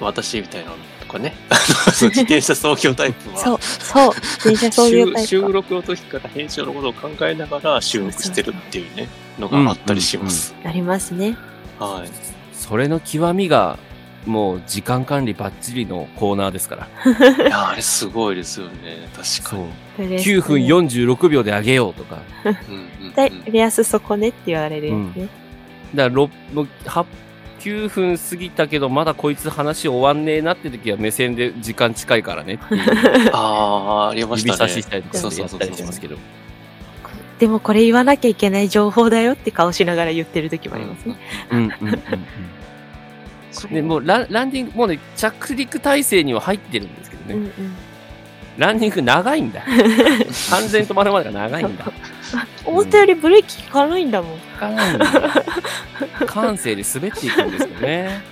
私みたいなのとかね、自転車操業タイプは、そう、そう。電車そういうタイプ。収録の時から編集のことを考えながら収録してるっていうね、のがあったりします。ありますね。はい。それの極みが、もう時間管理バッチリのコーナーですから。いや、あれすごいですよね。確かに。それです9分46秒で上げようとか。うんうんでうん目安そこねって言われるやつね。だから、ろもうは9分過ぎたけど、まだこいつ話終わんねえなって時は目線で時間近いからねっていう ああ、ありましたね。指差ししたりとかそうやっそうそうそうたりしますけど。でもこれ言わなきゃいけない情報だよって顔しながら言ってる時もありますね。うんうんうんうん。で、もうランランディング、もうね、着陸体制には入ってるんですけどね。うんうん。ランディング長いんだ。完全に止まるまでが長いんだ。思ったよりブレーキ効かないんだもん。効かないんだ。感性で滑っていくんですよね。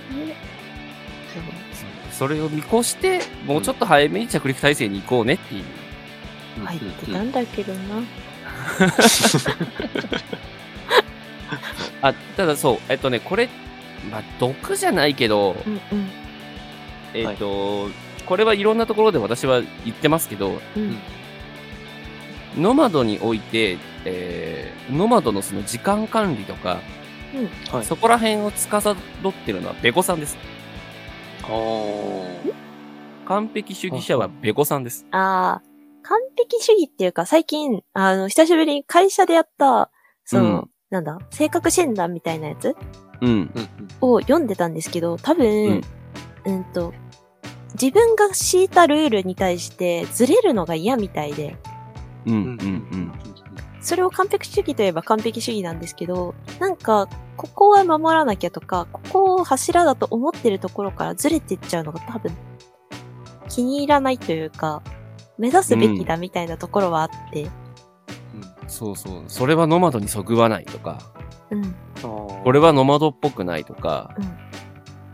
それを見越して、もうちょっと早めに着陸体制に行こうねっていう。入ってたんだけどな。あ、ただそう、えっとね、これ、まあ、毒じゃないけど、うんうん。えっと、これはいろんなところで私は言ってますけど、うんノマドにおいて、えー、ノマドのその時間管理とか、はい。そこら辺を司ってるのはベコさんです。完璧主義者はベコさんです。ああ、完璧主義っていうか、最近、あの、久しぶりに会社でやった、その、うんなんだ、性格診断みたいなやつ？うん。うんを読んでたんですけど、多う分ん、うん、と、自分が敷いたルールに対してずれるのが嫌みたいで、うん。うん。うん。うん。それを完璧主義といえば完璧主義なんですけど、なんか、ここは守らなきゃとか、ここを柱だと思ってるところからずれてっちゃうのが多分、気に入らないというか、目指すべきだみたいなところはあって、そうそう。それはノマドにそぐわないとか、うん、ここれはノマドっぽくないとか、うん。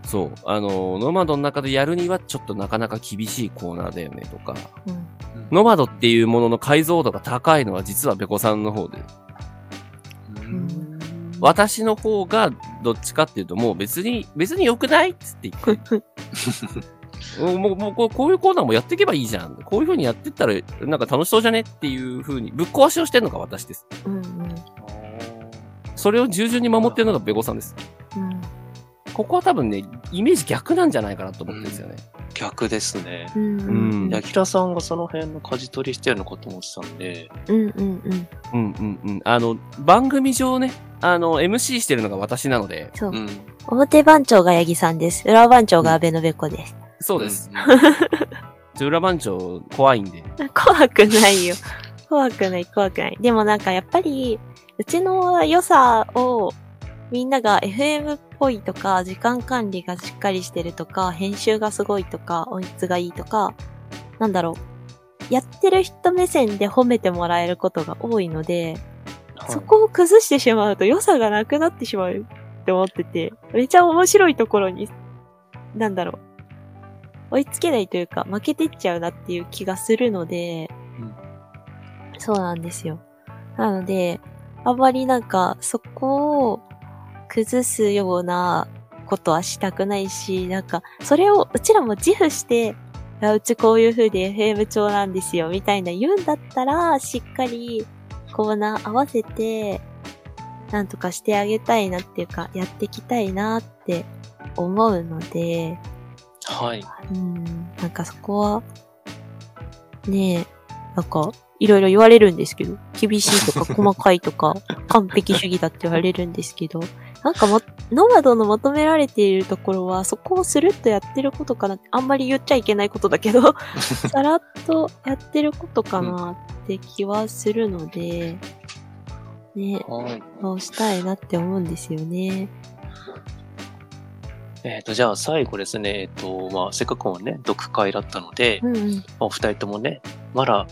そう。あの、ノマドの中でやるにはちょっとなかなか厳しいコーナーだよねとか、うん、ノマドっていうものの解像度が高いのは実はベコさんの方で、ん。私の方がどっちかっていうともう別に、別に良くないっつって言って。もう、もうこうこういうコーナーもやっていけばいいじゃん。こういう風にやってったら、なんか楽しそうじゃねっていう風に、ぶっ壊しをしてるのが私です。うん、うん、それを従順に守ってるのがベコさんです。うん、ここは多分ね、イメージ逆なんじゃないかなと思ってるんですよね。逆ですね。うん、うん、ヤキラさんがその辺の舵取りしてるのかと思ってたんで、うん、うん、うんうんうん。あの、番組上ね、あの、MC してるのが私なので、そうう。ん。表番長がヤギさんです。裏番長がアベノベコです。そうです。ん。ちょ裏番長怖いんで。怖くないよ。怖くない、怖くない。でもなんかやっぱり、うちの良さをみんなが FM っぽいとか、時間管理がしっかりしてるとか、編集がすごいとか、音質がいいとか、なんだろう。やってる人目線で褒めてもらえることが多いので、そこを崩してしまうと良さがなくなってしまうって思ってて、めちゃ面白いところに、なんだろう。追いつけないというか、負けてっちゃうなっていう気がするので、うんそうなんですよ。なので、あんまりなんか、そこを崩すようなことはしたくないし、なんか、それをうちらも自負して、うちこういう風で FM 調なんですよ、みたいな言うんだったら、しっかりコーナー合わせて、なんとかしてあげたいなっていうか、やっていきたいなって思うので、はい。うん、なんかそこは、ねえ、なんか、いろいろ言われるんですけど、厳しいとか細かいとか、完璧主義だって言われるんですけど、なんかも、ノマドの求められているところは、そこをスルッとやってることかなって、あんまり言っちゃいけないことだけど、さらっとやってることかなって気はするので、ね、はい。そうしたいなって思うんですよね。えっ、と、じゃあ最後ですね、えっ、と、まあ、せっかくもね、読会だったので、うんうん。まあお二人ともね、まだ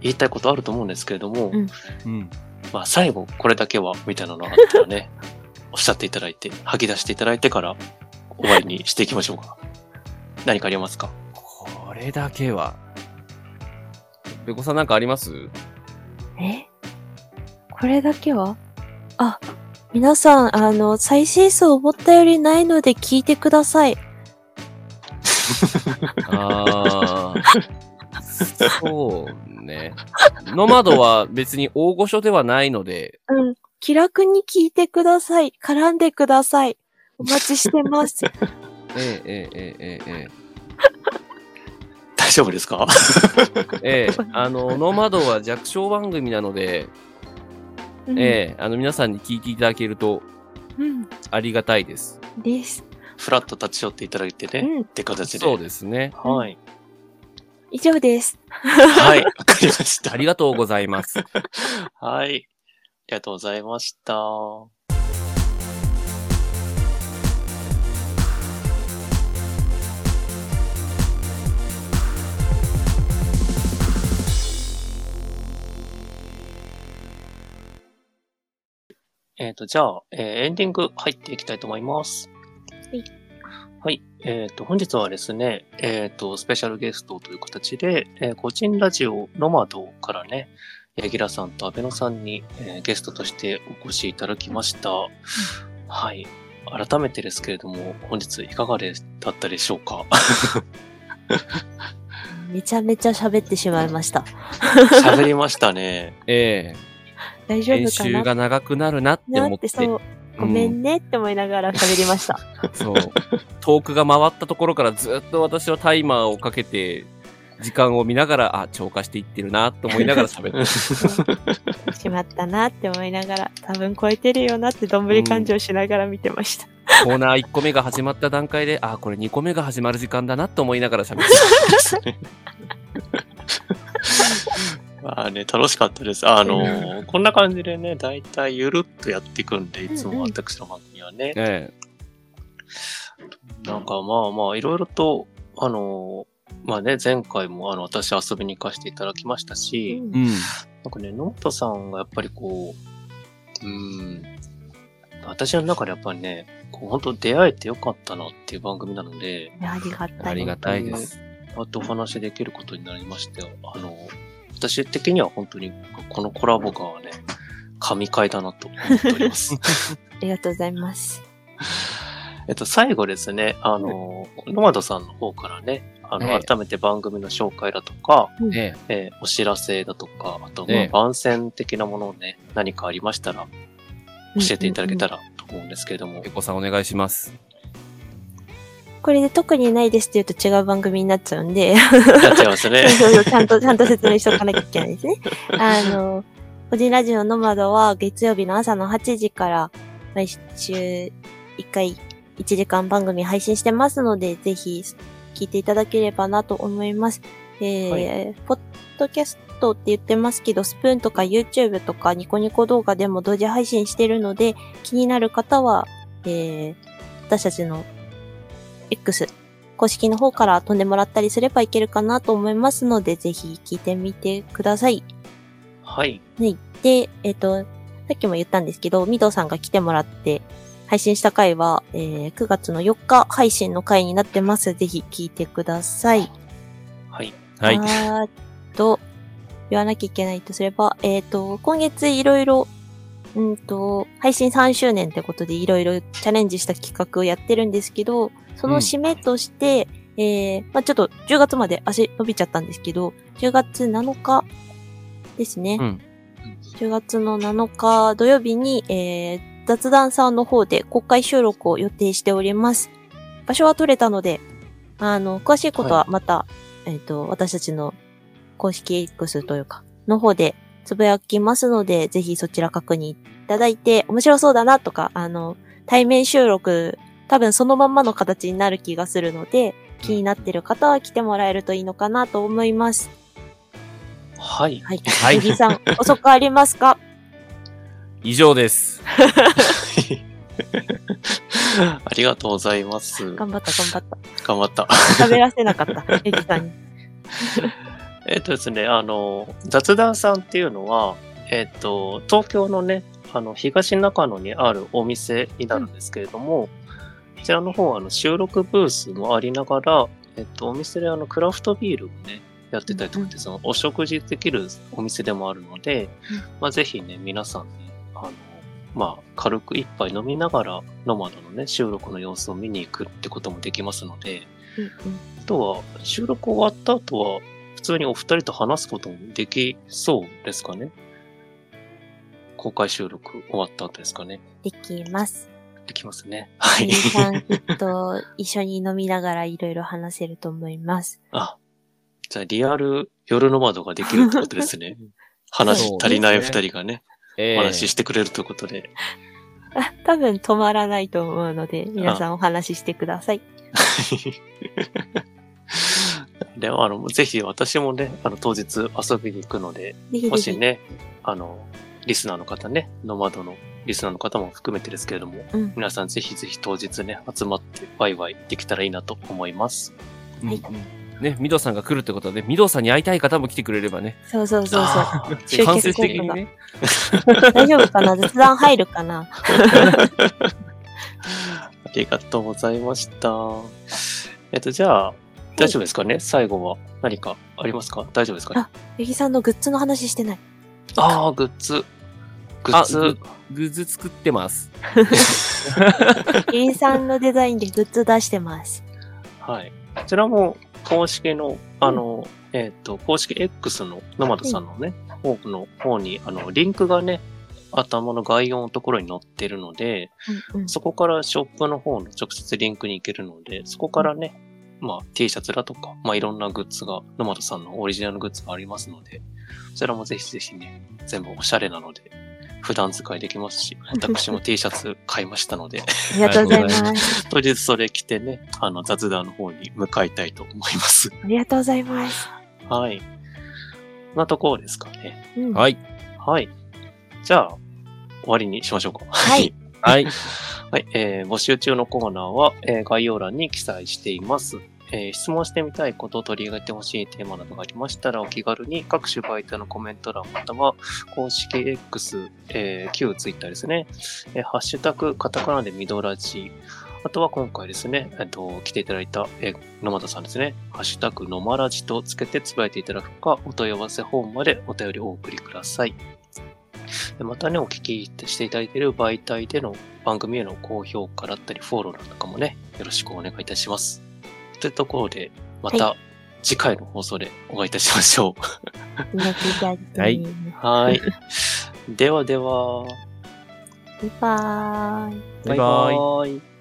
言いたいことあると思うんですけれども、うんうん。まあ、最後これだけは、みたいなのがあったらね、おっしゃっていただいて、吐き出していただいてから終わりにしていきましょうか。何かありますか？これだけは。べこさんなんかあります？え？これだけは？あ、皆さん、あの、再生数思ったよりないので聞いてください。ああ。そうね。ノマドは別に大御所ではないので、うん。気楽に聞いてください。絡んでください。お待ちしてます。えええええええ大丈夫ですか？えええあの、ノマドは弱小番組なので、うん、ええあの、皆さんに聞いていただけるとうん。ありがたいです。です。フラッと立ち寄っていただいてね、うんって形で。そうですね。はい。以上です。はい、わかりましたあ。りがとうございます。はい。ありがとうございました。えっ、と、じゃあ、えーエンディング入っていきたいと思います。はい。はい。えっ、と、本日はですね、えっ、と、スペシャルゲストという形で、えー個人ラジオノマドからね、えギラさんとアベノさんに、えーゲストとしてお越しいただきました。はい。改めてですけれども、本日いかがでだったでしょうか？めちゃめちゃ喋ってしまいました。喋りましたね。え大え丈夫かな？編集が長くなるなって思って。なってそう。ごめんねって思いながら喋りました。そう。トークが回ったところからずっと私はタイマーをかけて、時間を見ながら、あ、超過していってるなと思いながら喋って。しまったなって思いながら、多分超えてるよなってどんぶり感情しながら見てました。コーナー1個目が始まった段階で、あ、これ2個目が始まる時間だなと思いながら喋ってま あね、楽しかったです。あの、こんな感じでね、だいたいゆるっとやっていくんで、いつも私の番組はね。た。えなんかまあまあ、いろいろと、あの、まあね、前回もあの、私遊びに行かせていただきましたし、うん。なんかね、ノートさんがやっぱりこう、うーん、私の中でやっぱりね、こう本当出会えてよかったなっていう番組なので、ありがたい。ありがたいです。こうやってお話できることになりまして、あの、私的には本当にこのコラボ感はね、神回だなと思っております。ありがとうございます。えっと、最後ですね、あの、ノマドさんの方からね、あの、ええ改めて番組の紹介だとか、ええーお知らせだとか、あと、まあええ番宣的なものをね、何かありましたら、教えていただけたらと思うんですけれどもえ。ペ。コさんお願いします。これで特にないですって言うと違う番組になっちゃうんで、やっちゃいますね。そうそうちゃんと、ちゃんと説明しとかなきゃいけないですね。あの、個人ラジオの窓は月曜日の朝の8時から毎週1回1時間番組配信してますので、ぜひ聞いていただければなと思います。えーポッドキャストって言ってますけど、スプーンとか YouTube とかニコニコ動画でも同時配信してるので、気になる方は、えー私たちの X 公式の方から飛んでもらったりすればいけるかなと思いますので、ぜひ聞いてみてください。はい。はい。で、えっ、と、さっきも言ったんですけど、ミドさんが来てもらって配信した回は、えー9月の4日配信の回になってます。ぜひ聞いてください。はい。はい。あーっと、言わなきゃいけないとすれば、えっ、と、今月いろいろ、うんと、配信3周年ってことでいろいろチャレンジした企画をやってるんですけど、その締めとして、えー、まあちょっと10月まで足伸びちゃったんですけど、10月7日ですね。うん10月の7日土曜日に、えー、雑談さんの方で公開収録を予定しております。場所は取れたので、あの、詳しいことはまた、えっ、と、私たちの公式 X というか、の方でつぶやきますので、ぜひそちら確認いただいて、面白そうだなとか、あの、対面収録、多分そのまんまの形になる気がするので、気になってる方は来てもらえるといいのかなと思います。はい。はい。はいさん、遅くありますか？以上です。ありがとうございます。頑張った、頑張った。頑張った。喋らせなかった、ゆぎさんに。えっとですね、あの、雑談さんっていうのは、えっと、東京のね、あの、東中野にあるお店になるんですけれども、こちらの方は、あの、収録ブースもありながら、えっと、お店であの、クラフトビールをね、やってたりとかって、その、お食事できるお店でもあるので、まあ、ぜひね、皆さんね、あの、まあ、軽く一杯飲みながら、ノマドのね、収録の様子を見に行くってこともできますので、うんうん。あとは、収録終わった後は、普通にお二人と話すこともできそうですかね？公開収録終わった後ですかね？できます。できますね。はい。さん、きっと一緒に飲みながらいろいろ話せると思います。あ、じゃあリアル夜の窓ができるってことですね。話足りない二人がね、えお話ししてくれるということで。あ多分止まらないと思うので、皆さんお話ししてください。でも、あの、ぜひ私もね、あの、当日遊びに行くので。もしね、あの、リスナーの方ね、ノマドのリスナーの方も含めてですけれども、うん皆さんぜひぜひ当日ね、集まってワイワイできたらいいなと思います。はいね、ミドさんが来るってことはね、ミドさんに会いたい方も来てくれればね、そうそうそうそう。集 間結効果が接的にね。大丈夫かな？雑談入るかな？ありがとうございました。えっと、じゃあ、大丈夫ですかね？最後は何かありますか？大丈夫ですかね？あゆぎさんのグッズの話してない。ああー、グッズ。グッズ。あググッズ作ってます。ゆぎさんのデザインでグッズ出してます。はい。こちらも公式の、あの、えっ、と、公式 X のノマドさんのね、方の方に、あの、リンクがね、頭の概要のところに載ってるので、うんうん。そこからショップの方の直接リンクに行けるので、そこからね、まあ T シャツだとか、まあいろんなグッズが、ノマドさんのオリジナルのグッズがありますので、そちらもぜひぜひね、全部おしゃれなので、普段使いできますし、私も T シャツ買いましたので、ありがとうございます。当日それ着てね、あの雑談の方に向かいたいと思います。ありがとうございます。はい。こんなところですかね。うんはい。はい。じゃあ、終わりにしましょうか。はい。はい。はい、えー募集中のコーナーは、えー概要欄に記載しています。えー質問してみたいこと、取り上げてほしいテーマなどがありましたら、お気軽に各種媒体のコメント欄または、公式 X、えー旧 Twitter ですね、えーハッシュタグ、カタカナでミドラジ、あとは今回ですね、えっと、来ていただいた、えー野俣さんですね、ハッシュタグ、のまらじとつけてつぶやいていただくか、お問い合わせフォームまでお便りをお送りください。またね、お聞きしていただいている媒体での番組への高評価だったり、フォローなんかもね、よろしくお願いいたします。というところで、また次回の放送でお会いいたしましょう。はいはい。ではでは、バイバーイ。バイバイバイバイ